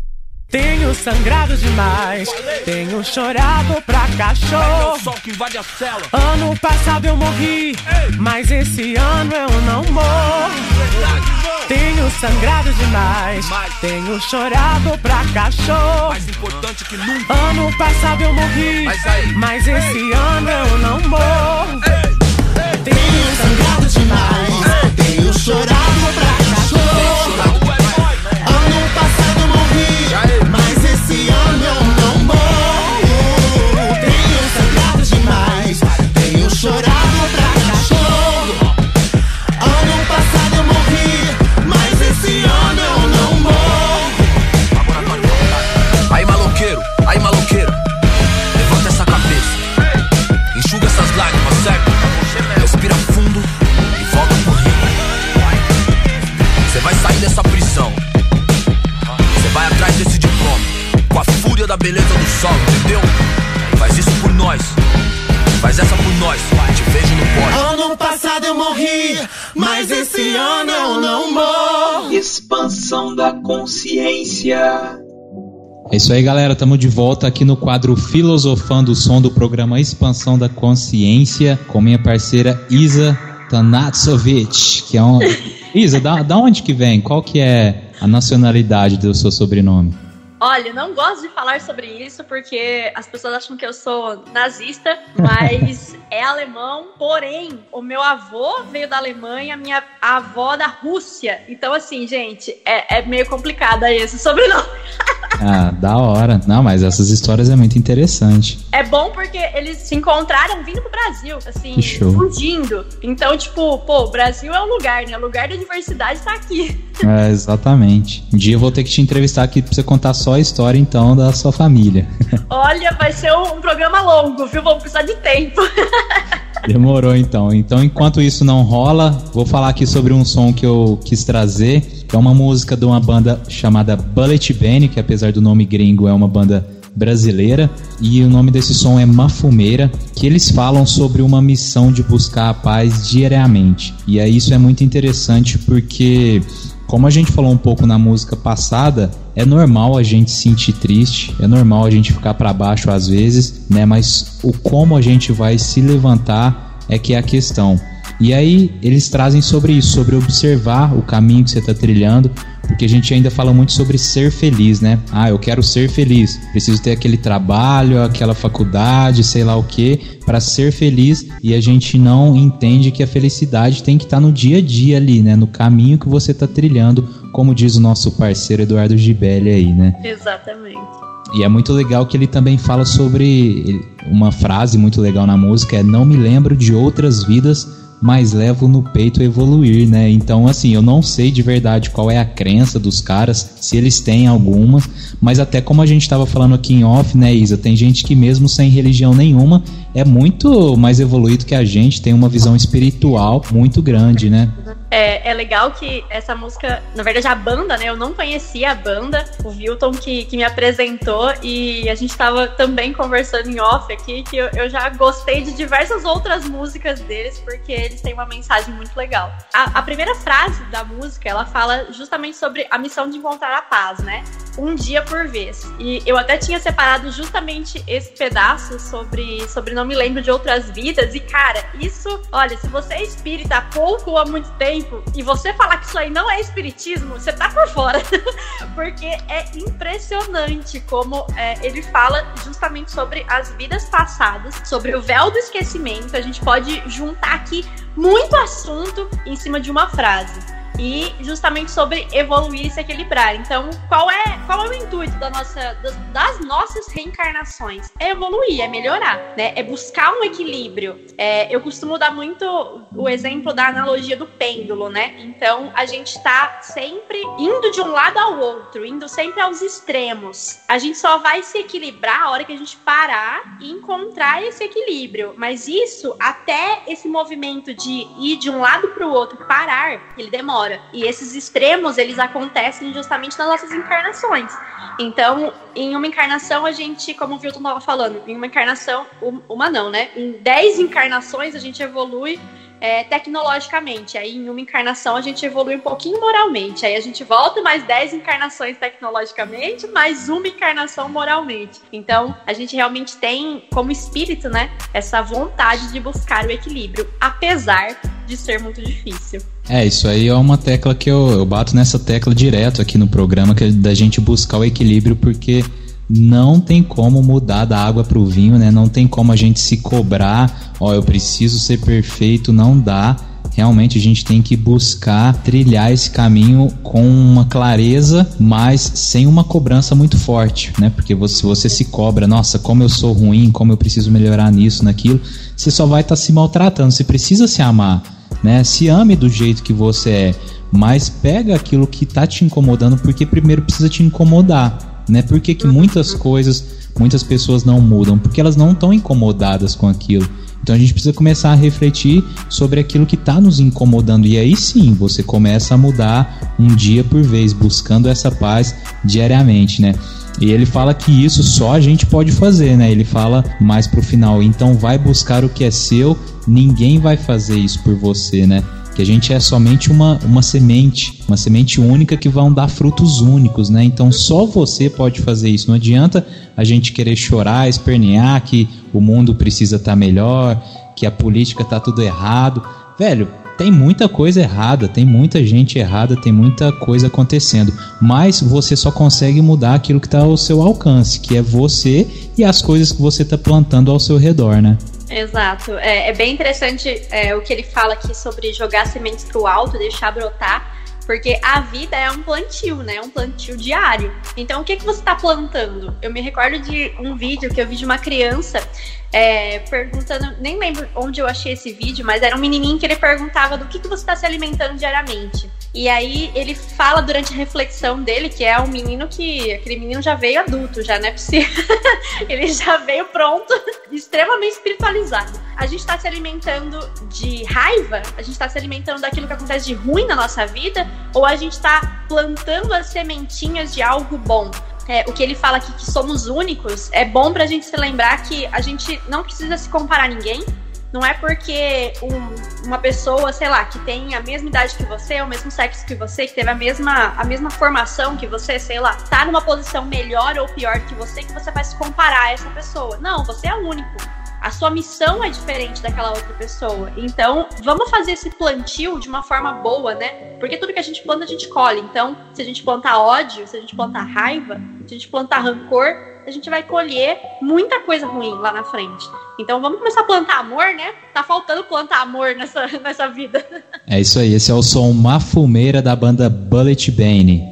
[SPEAKER 13] Tenho sangrado demais, tenho chorado pra cachorro.
[SPEAKER 11] Sol que invade a cela.
[SPEAKER 13] Ano passado eu morri, mas esse ano eu não morro. Tenho sangrado demais, tenho chorado pra cachorro.
[SPEAKER 11] Mais importante que nunca.
[SPEAKER 13] Ano passado eu morri,
[SPEAKER 11] Mas
[SPEAKER 13] mas esse ano eu não morro.
[SPEAKER 12] Tenho sangrado demais, tenho chorado pra cachorro.
[SPEAKER 9] Expansão da consciência.
[SPEAKER 1] É isso aí, galera. Estamos de volta aqui no quadro Filosofando o Som do programa Expansão da Consciência com minha parceira Isa Tanatsovic, que é um... Isa, da, da onde que vem? Qual que é a nacionalidade do seu sobrenome?
[SPEAKER 4] Olha, não gosto de falar sobre isso porque as pessoas acham que eu sou nazista, mas é alemão. Porém, o meu avô veio da Alemanha, minha avó da Rússia. Então, assim, gente, é, é meio complicado aí esse sobrenome.
[SPEAKER 1] Ah, da hora. Não, mas essas histórias é muito interessante.
[SPEAKER 4] É bom porque eles se encontraram vindo pro Brasil, assim, fundindo. Então, tipo, pô, o Brasil é um lugar, né? O lugar da diversidade tá aqui.
[SPEAKER 1] É, exatamente. Um dia eu vou ter que te entrevistar aqui pra você contar só a história, então, da sua família.
[SPEAKER 4] Olha, vai ser um, um programa longo, viu? Vamos precisar de tempo.
[SPEAKER 1] Demorou então. Então, enquanto isso não rola, vou falar aqui sobre um som que eu quis trazer, é uma música de uma banda chamada Bullet Bane, que apesar do nome gringo é uma banda brasileira, e o nome desse som é Mafumeira, que eles falam sobre uma missão de buscar a paz diariamente. E aí isso é muito interessante porque como a gente falou um pouco na música passada, é normal a gente se sentir triste, é normal a gente ficar para baixo às vezes, né? Mas o como a gente vai se levantar é que é a questão. E aí eles trazem sobre isso, sobre observar o caminho que você está trilhando, porque a gente ainda fala muito sobre ser feliz, né? Ah, eu quero ser feliz, preciso ter aquele trabalho, aquela faculdade, sei lá o que, para ser feliz, e a gente não entende que a felicidade tem que estar no dia a dia ali, né? No caminho que você está trilhando, como diz o nosso parceiro Eduardo Gibelli aí, né?
[SPEAKER 4] Exatamente.
[SPEAKER 1] E é muito legal que ele também fala sobre uma frase muito legal na música, é não me lembro de outras vidas, mas levo no peito evoluir, né? Então, assim, eu não sei de verdade qual é a crença dos caras, se eles têm alguma, mas até como a gente estava falando aqui em off, né, Isa, tem gente que mesmo sem religião nenhuma é muito mais evoluído que a gente, tem uma visão espiritual muito grande, né?
[SPEAKER 4] É, é legal que essa música, na verdade, a banda, né? Eu não conhecia a banda, o Wilton que, que me apresentou e a gente tava também conversando em off aqui que eu, eu já gostei de diversas outras músicas deles porque eles têm uma mensagem muito legal. A, a primeira frase da música ela fala justamente sobre a missão de encontrar a paz, né? Um dia por vez. E eu até tinha separado justamente esse pedaço sobre, sobre não me lembro de outras vidas. E cara, isso, olha, se você é espírita há pouco ou há muito tempo e você falar que isso aí não é espiritismo, você tá por fora. Porque é impressionante como é, ele fala justamente sobre as vidas passadas, sobre o véu do esquecimento. A gente pode juntar aqui muito assunto em cima de uma frase e justamente sobre evoluir e se equilibrar. Então, qual é, qual é o intuito da nossa, das, nossas reencarnações? É evoluir, é melhorar, né? É buscar um equilíbrio. É, eu costumo dar muito o exemplo da analogia do pêndulo, né? Então, a gente tá sempre indo de um lado ao outro, indo sempre aos extremos. A gente só vai se equilibrar a hora que a gente parar e encontrar esse equilíbrio. Mas isso, até esse movimento de ir de um lado para o outro, parar, ele demora. E esses extremos, eles acontecem justamente nas nossas encarnações. Então, em uma encarnação, a gente, como o Wilton estava falando, em uma encarnação, um- uma não, né? Em 10 encarnações, a gente evolui é, tecnologicamente. Aí, em uma encarnação, a gente evolui um pouquinho moralmente. Aí, a gente volta mais 10 encarnações tecnologicamente, mais uma encarnação moralmente. Então, a gente realmente tem, como espírito, né, essa vontade de buscar o equilíbrio, apesar de ser muito difícil.
[SPEAKER 1] É, isso aí é uma tecla que eu, eu bato nessa tecla direto aqui no programa, que é da gente buscar o equilíbrio, porque não tem como mudar da água pro vinho, né? Não tem como a gente se cobrar, ó, eu preciso ser perfeito, não dá. Realmente a gente tem que buscar trilhar esse caminho com uma clareza, mas sem uma cobrança muito forte, né? Porque se você se cobra, nossa, como eu sou ruim, como eu preciso melhorar nisso, naquilo, você só vai estar se maltratando. Você precisa se amar, né? Se ame do jeito que você é, mas pega aquilo que tá te incomodando, porque primeiro precisa te incomodar, né? Por que, que muitas coisas, muitas pessoas não mudam? Porque elas não estão incomodadas com aquilo. Então a gente precisa começar a refletir sobre aquilo que está nos incomodando. E aí sim você começa a mudar um dia por vez, buscando essa paz diariamente, né? E ele fala que isso só a gente pode fazer, né? Ele fala mais pro final, então vai buscar o que é seu, ninguém vai fazer isso por você, né? Que a gente é somente uma, uma semente, uma semente única que vão dar frutos únicos, né? Então só você pode fazer isso. Não adianta a gente querer chorar, espernear que o mundo precisa estar melhor, que a política tá tudo errado. Velho, tem muita coisa errada, tem muita gente errada, tem muita coisa acontecendo, mas você só consegue mudar aquilo que está ao seu alcance, que é você e as coisas que você está plantando ao seu redor, né?
[SPEAKER 4] Exato. É, é bem interessante é, o que ele fala aqui sobre jogar sementes pro alto, deixar brotar. Porque a vida é um plantio, né? Um plantio diário. Então, o que, que você está plantando? Eu me recordo de um vídeo que eu vi de uma criança é, perguntando, nem lembro onde eu achei esse vídeo, mas era um menininho que ele perguntava do que, que você está se alimentando diariamente. E aí ele fala durante a reflexão dele que é um menino que. Aquele menino já veio adulto, já não é ele já veio pronto, extremamente espiritualizado. A gente está se alimentando de raiva? A gente está se alimentando daquilo que acontece de ruim na nossa vida? Ou a gente está plantando as sementinhas de algo bom? É, o que ele fala aqui, que somos únicos, é bom pra gente se lembrar que a gente não precisa se comparar a ninguém. Não é porque um, uma pessoa, sei lá, que tem a mesma idade que você, o mesmo sexo que você, que teve a mesma, a mesma formação que você, sei lá, tá numa posição melhor ou pior que você, que você vai se comparar a essa pessoa. Não, você é único a sua missão é diferente daquela outra pessoa. Então, vamos fazer esse plantio de uma forma boa, né? Porque tudo que a gente planta, a gente colhe. Então, se a gente plantar ódio, se a gente plantar raiva, se a gente plantar rancor, a gente vai colher muita coisa ruim lá na frente. Então vamos começar a plantar amor, né? Tá faltando plantar amor nessa, nessa vida.
[SPEAKER 1] É isso aí, esse é o som Mafumeira da banda Bullet Bane.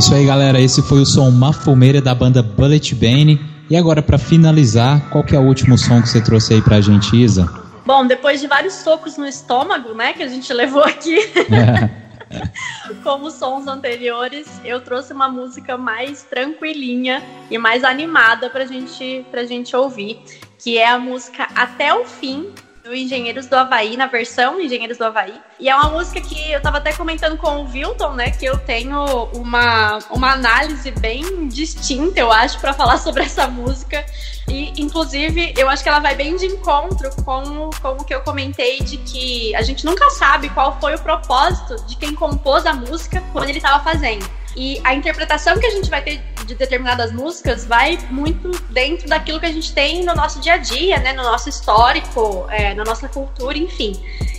[SPEAKER 1] Isso aí, galera. Esse foi o som Mafumeira da banda Bullet Bane. E agora, para finalizar, qual que é o último som que você trouxe aí pra gente, Isa?
[SPEAKER 4] Bom, depois de vários socos no estômago, né, que a gente levou aqui, como sons anteriores, eu trouxe uma música mais tranquilinha e mais animada pra gente, pra gente ouvir, que é a música Até o Fim, do Engenheiros do Havaí, na versão Engenheiros do Havaí. E é uma música que eu tava até comentando com o Wilton, né? Que eu tenho uma, uma análise bem distinta, eu acho, para falar sobre essa música. E, inclusive, eu acho que ela vai bem de encontro com, com o que eu comentei de que a gente nunca sabe qual foi o propósito de quem compôs a música quando ele estava fazendo. E a interpretação que a gente vai ter de determinadas músicas vai muito dentro daquilo que a gente tem no nosso dia a dia, né? No nosso histórico, é, na nossa cultura, enfim.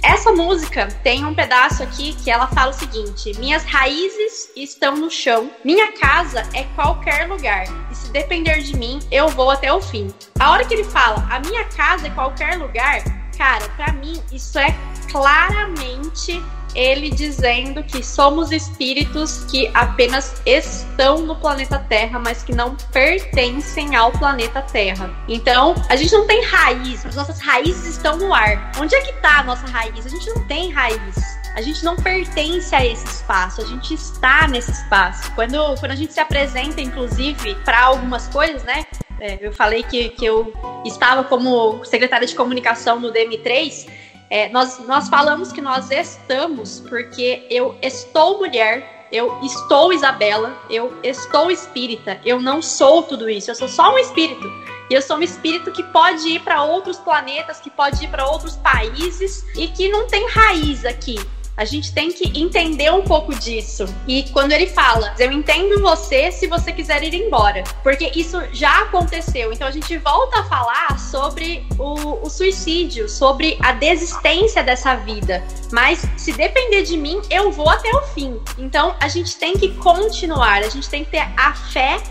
[SPEAKER 4] Essa música tem um pedaço aqui que ela fala o seguinte: Minhas raízes estão no chão, minha casa é qualquer lugar. E se depender de mim, eu vou até o fim. A hora que ele fala, a minha casa é qualquer lugar, cara, para mim isso é claramente ele dizendo que somos espíritos que apenas estão no planeta Terra, mas que não pertencem ao planeta Terra. Então, a gente não tem raiz, as nossas raízes estão no ar. Onde é que está a nossa raiz? A gente não tem raiz. A gente não pertence a esse espaço, a gente está nesse espaço. Quando, quando a gente se apresenta, inclusive, para algumas coisas, né? É, eu falei que, que eu estava como secretária de comunicação no DM3 é, nós, nós falamos que nós estamos porque eu estou mulher, eu estou Isabela, eu estou espírita, eu não sou tudo isso, eu sou só um espírito. E eu sou um espírito que pode ir para outros planetas, que pode ir para outros países e que não tem raiz aqui. A gente tem que entender um pouco disso. E quando ele fala, eu entendo você se você quiser ir embora. Porque isso já aconteceu. Então a gente volta a falar sobre o, o suicídio, sobre a desistência dessa vida. Mas se depender de mim, eu vou até o fim. Então a gente tem que continuar, a gente tem que ter a fé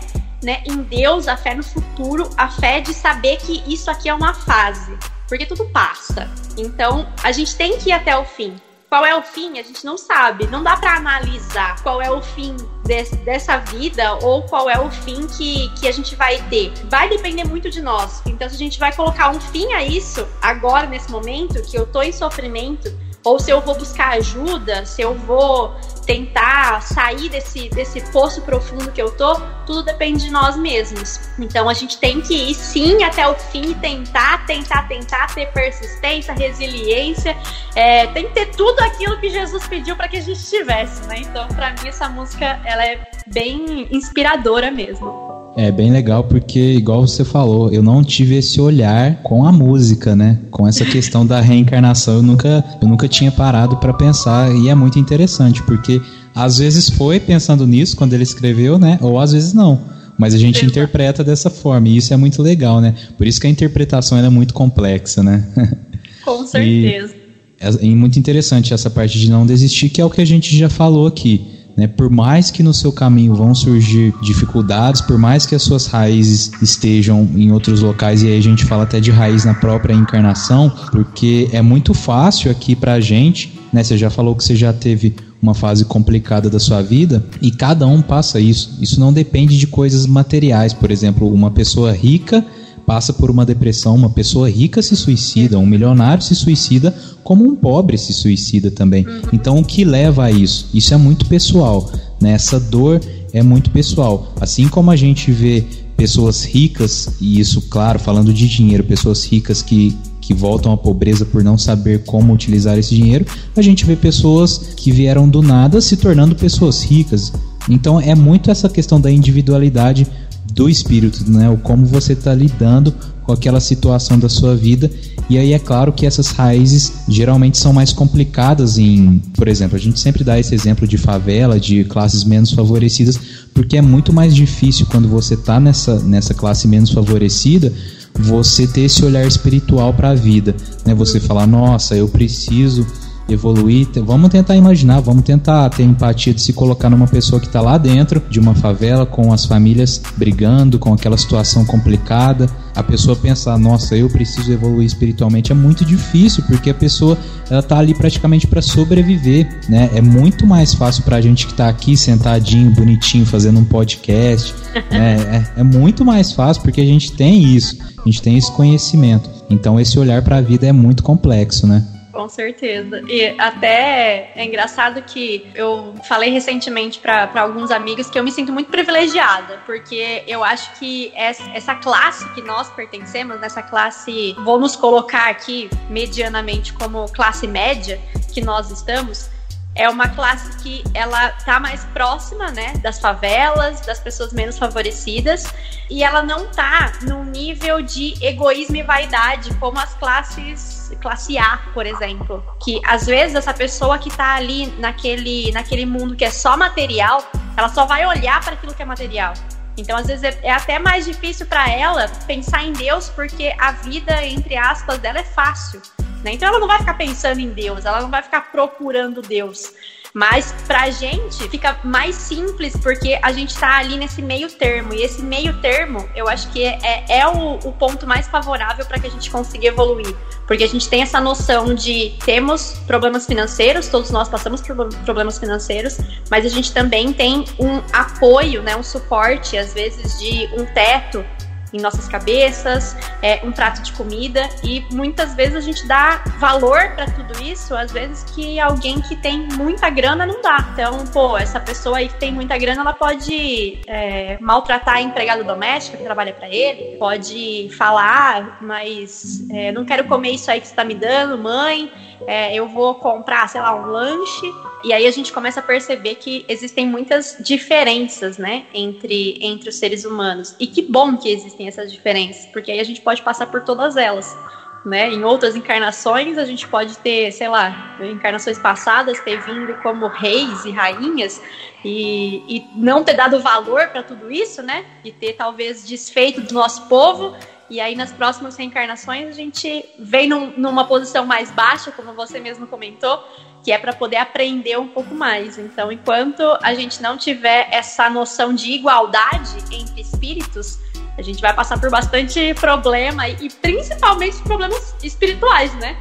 [SPEAKER 4] né, em Deus, a fé no futuro, a fé de saber que isso aqui é uma fase, porque tudo passa. Então, a gente tem que ir até o fim. Qual é o fim? A gente não sabe. Não dá para analisar qual é o fim de, dessa vida ou qual é o fim que, que a gente vai ter. Vai depender muito de nós. Então, se a gente vai colocar um fim a isso agora, nesse momento, que eu tô em sofrimento, ou se eu vou buscar ajuda, se eu vou tentar sair desse, desse poço profundo que eu tô, tudo depende de nós mesmos. Então a gente tem que ir sim até o fim, tentar, tentar, tentar, ter persistência, resiliência, é, tem que ter tudo aquilo que Jesus pediu para que a gente tivesse, né? Então, para mim, essa música ela é bem inspiradora mesmo.
[SPEAKER 1] É bem legal porque, igual você falou, eu não tive esse olhar com a música, né? Com essa questão da reencarnação, eu nunca, eu nunca tinha parado para pensar e é muito interessante porque às vezes foi pensando nisso quando ele escreveu, né? Ou às vezes não. Mas a gente Exato. interpreta dessa forma e isso é muito legal, né? Por isso que a interpretação é muito complexa, né?
[SPEAKER 4] Com certeza.
[SPEAKER 1] E é, é muito interessante essa parte de não desistir, que é o que a gente já falou aqui né? Por mais que no seu caminho vão surgir dificuldades, por mais que as suas raízes estejam em outros locais, e aí a gente fala até de raiz na própria encarnação, porque é muito fácil aqui pra gente, né? Você já falou que você já teve uma fase complicada da sua vida e cada um passa isso. Isso não depende de coisas materiais, por exemplo, uma pessoa rica passa por uma depressão, uma pessoa rica se suicida, um milionário se suicida, como um pobre se suicida também. Uhum. Então, o que leva a isso? Isso é muito pessoal. Né? Essa dor é muito pessoal. Assim como a gente vê pessoas ricas, e isso, claro, falando de dinheiro, pessoas ricas que, que voltam à pobreza por não saber como utilizar esse dinheiro, a gente vê pessoas que vieram do nada se tornando pessoas ricas. Então é muito essa questão da individualidade do espírito, né? O como você está lidando com aquela situação da sua vida. E aí é claro que essas raízes geralmente são mais complicadas em, por exemplo, a gente sempre dá esse exemplo de favela, de classes menos favorecidas, porque é muito mais difícil quando você está nessa, nessa classe menos favorecida, você ter esse olhar espiritual para a vida, né? Você falar, nossa, eu preciso evoluir, vamos tentar imaginar, vamos tentar ter empatia de se colocar numa pessoa que está lá dentro de uma favela com as famílias brigando, com aquela situação complicada. A pessoa pensar, nossa, eu preciso evoluir espiritualmente é muito difícil, porque a pessoa ela tá ali praticamente para sobreviver, né? É muito mais fácil pra gente que tá aqui sentadinho, bonitinho, fazendo um podcast, né? É, é muito mais fácil porque a gente tem isso, a gente tem esse conhecimento. Então esse olhar para a vida é muito complexo, né?
[SPEAKER 4] Com certeza. E até é engraçado que eu falei recentemente para alguns amigos que eu me sinto muito privilegiada, porque eu acho que essa, classe que nós pertencemos, nessa classe, vou nos colocar aqui medianamente como classe média que nós estamos, é uma classe que ela tá mais próxima, né, das favelas, das pessoas menos favorecidas, e ela não tá num nível de egoísmo e vaidade como as classes classe A, por exemplo, que às vezes essa pessoa que tá ali naquele naquele mundo que é só material, ela só vai olhar para aquilo que é material. Então, às vezes, é, é até mais difícil para ela pensar em Deus, porque a vida, entre aspas, dela é fácil. Né? Então, ela não vai ficar pensando em Deus, ela não vai ficar procurando Deus. Mas pra gente fica mais simples porque a gente tá ali nesse meio termo. E esse meio termo, eu acho que é, é, é o, o ponto mais favorável para que a gente consiga evoluir. Porque a gente tem essa noção de temos problemas financeiros, todos nós passamos por problemas financeiros, mas a gente também tem um apoio, né, um suporte, às vezes, de um teto em nossas cabeças, é, um prato de comida e muitas vezes a gente dá valor para tudo isso, às vezes que alguém que tem muita grana não dá. Então, pô, essa pessoa aí que tem muita grana, ela pode é, maltratar a empregada doméstica que trabalha para ele, pode falar, mas é, não quero comer isso aí que você tá me dando, mãe. É, eu vou comprar, sei lá, um lanche. E aí a gente começa a perceber que existem muitas diferenças, né, entre, entre os seres humanos. E que bom que existem essas diferenças, porque aí a gente pode passar por todas elas. Né? Em outras encarnações, a gente pode ter, sei lá, encarnações passadas, ter vindo como reis e rainhas e, e não ter dado valor para tudo isso, né? E ter talvez desfeito do nosso povo e aí, nas próximas reencarnações, a gente vem num, numa posição mais baixa, como você mesmo comentou, que é para poder aprender um pouco mais. Então, enquanto a gente não tiver essa noção de igualdade entre espíritos, a gente vai passar por bastante problema e, principalmente problemas espirituais, né?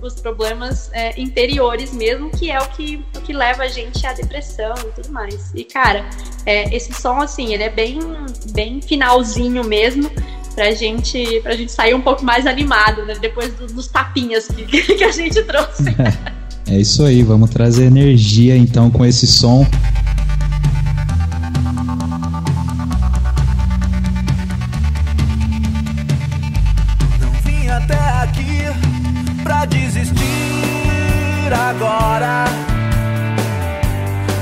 [SPEAKER 4] Os, os problemas é, interiores mesmo, que é o que, o que leva a gente à depressão e tudo mais. E, cara, é, esse som, assim, ele é bem, bem finalzinho mesmo pra gente, pra gente sair um pouco mais animado, né? Depois do, dos tapinhas que, que a gente trouxe.
[SPEAKER 1] É isso aí, vamos trazer energia então com esse som.
[SPEAKER 14] Não vim até aqui pra desistir agora.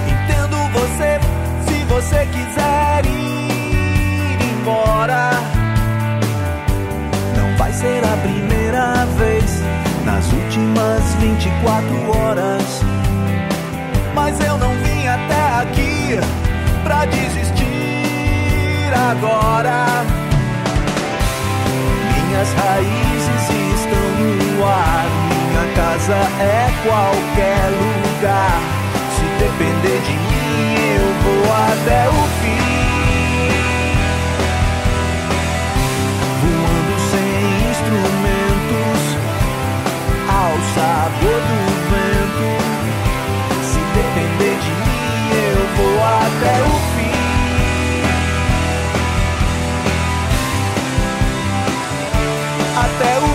[SPEAKER 14] Entendo você se você quiser ir embora. Ser a primeira vez nas últimas 24 horas. Mas eu não vim até aqui pra desistir agora. Minhas raízes estão no ar. Minha casa é qualquer lugar. Se depender de mim, eu vou até o fim. Sabor do vento. Se depender de mim, eu vou até o fim. até o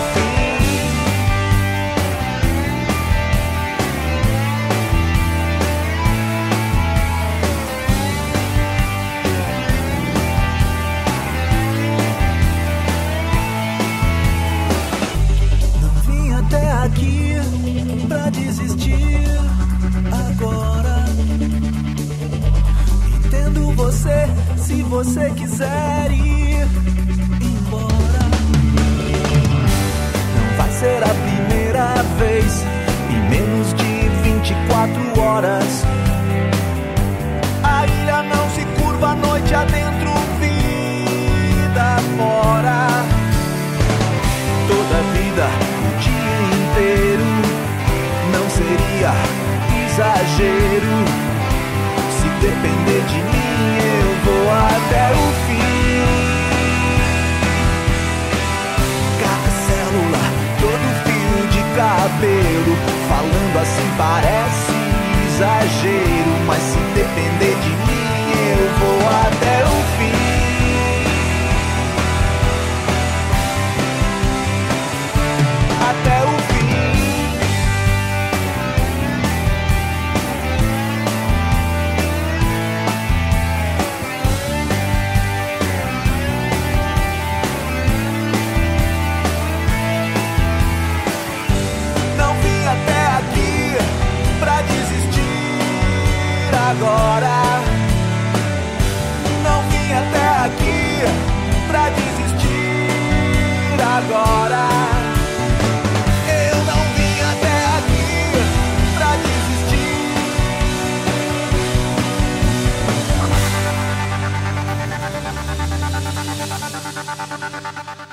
[SPEAKER 14] você quiser ir embora. Não vai ser a primeira vez em menos de 24 horas. A ilha não se curva noite adentro, vida fora. Toda vida, o dia inteiro, não seria exagero. Se depender de mim, vou até o fim. Cada célula, todo fio de cabelo, falando assim parece exagero. Mas se depender de mim, eu vou até o fim.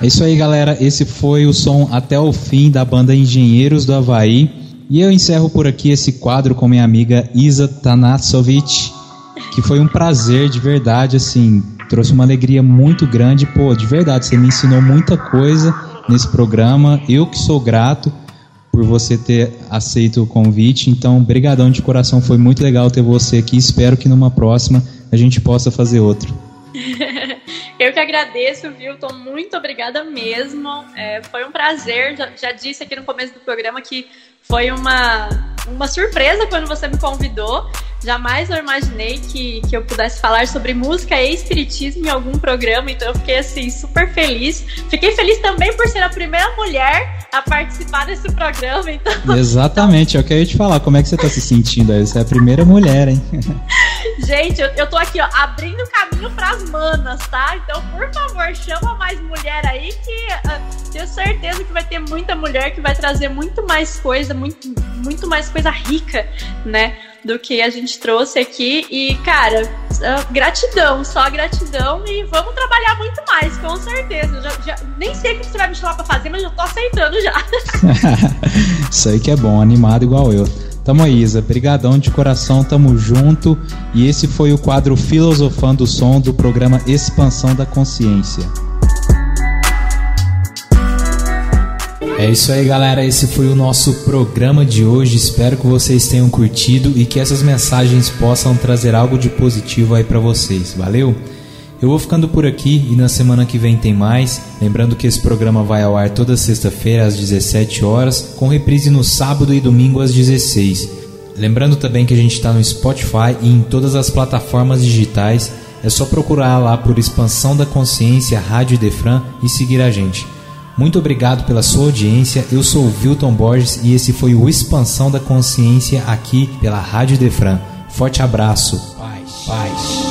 [SPEAKER 1] É isso aí, galera. Esse foi o som até o fim da banda Engenheiros do Havaí. E eu encerro por aqui esse quadro com minha amiga Isa Tanasovic, que foi um prazer de verdade, assim, trouxe uma alegria muito grande. Pô, de verdade, você me ensinou muita coisa nesse programa. Eu que sou grato por você ter aceito o convite. Então, brigadão de coração, foi muito legal ter você aqui. Espero que numa próxima a gente possa fazer outro.
[SPEAKER 4] Eu que agradeço, viu? Tô muito obrigada mesmo. É, foi um prazer. Já, já disse aqui no começo do programa que foi uma, uma surpresa quando você me convidou. Jamais eu imaginei que, que eu pudesse falar sobre música e espiritismo em algum programa, então eu fiquei assim super feliz. Fiquei feliz também por ser a primeira mulher a participar desse programa, então.
[SPEAKER 1] Exatamente, é o que eu ia te falar. Como é que você tá se sentindo aí? Você é a primeira mulher, hein?
[SPEAKER 4] Gente, eu, eu tô aqui, ó, abrindo caminho pras manas, tá? Então, por favor, chama mais mulher aí que ah, tenho certeza que vai ter muita mulher que vai trazer muito mais coisa, muito, muito mais coisa rica, né? Do que a gente trouxe aqui. E, cara, gratidão, só gratidão. E vamos trabalhar muito mais, com certeza. Já, já- nem sei o que você vai me chamar pra fazer, mas já tô aceitando já.
[SPEAKER 1] Isso aí que é bom, animado igual eu. Tamo aí, Isa. Brigadão de coração, tamo junto. E esse foi o quadro Filosofando o Som do programa Expansão da Consciência. É isso aí, galera. Esse foi o nosso programa de hoje. Espero que vocês tenham curtido e que essas mensagens possam trazer algo de positivo aí pra vocês. Valeu? Eu vou ficando por aqui e na semana que vem tem mais. Lembrando que esse programa vai ao ar toda sexta-feira às 17 horas, com reprise no sábado e domingo às 16. Lembrando também que a gente está no Spotify e em todas as plataformas digitais. É só procurar lá por Expansão da Consciência Rádio Defran e seguir a gente. Muito obrigado pela sua audiência. Eu sou o Wilton Borges e esse foi o Expansão da Consciência aqui pela Rádio Defran. Forte abraço. Paz. Paz.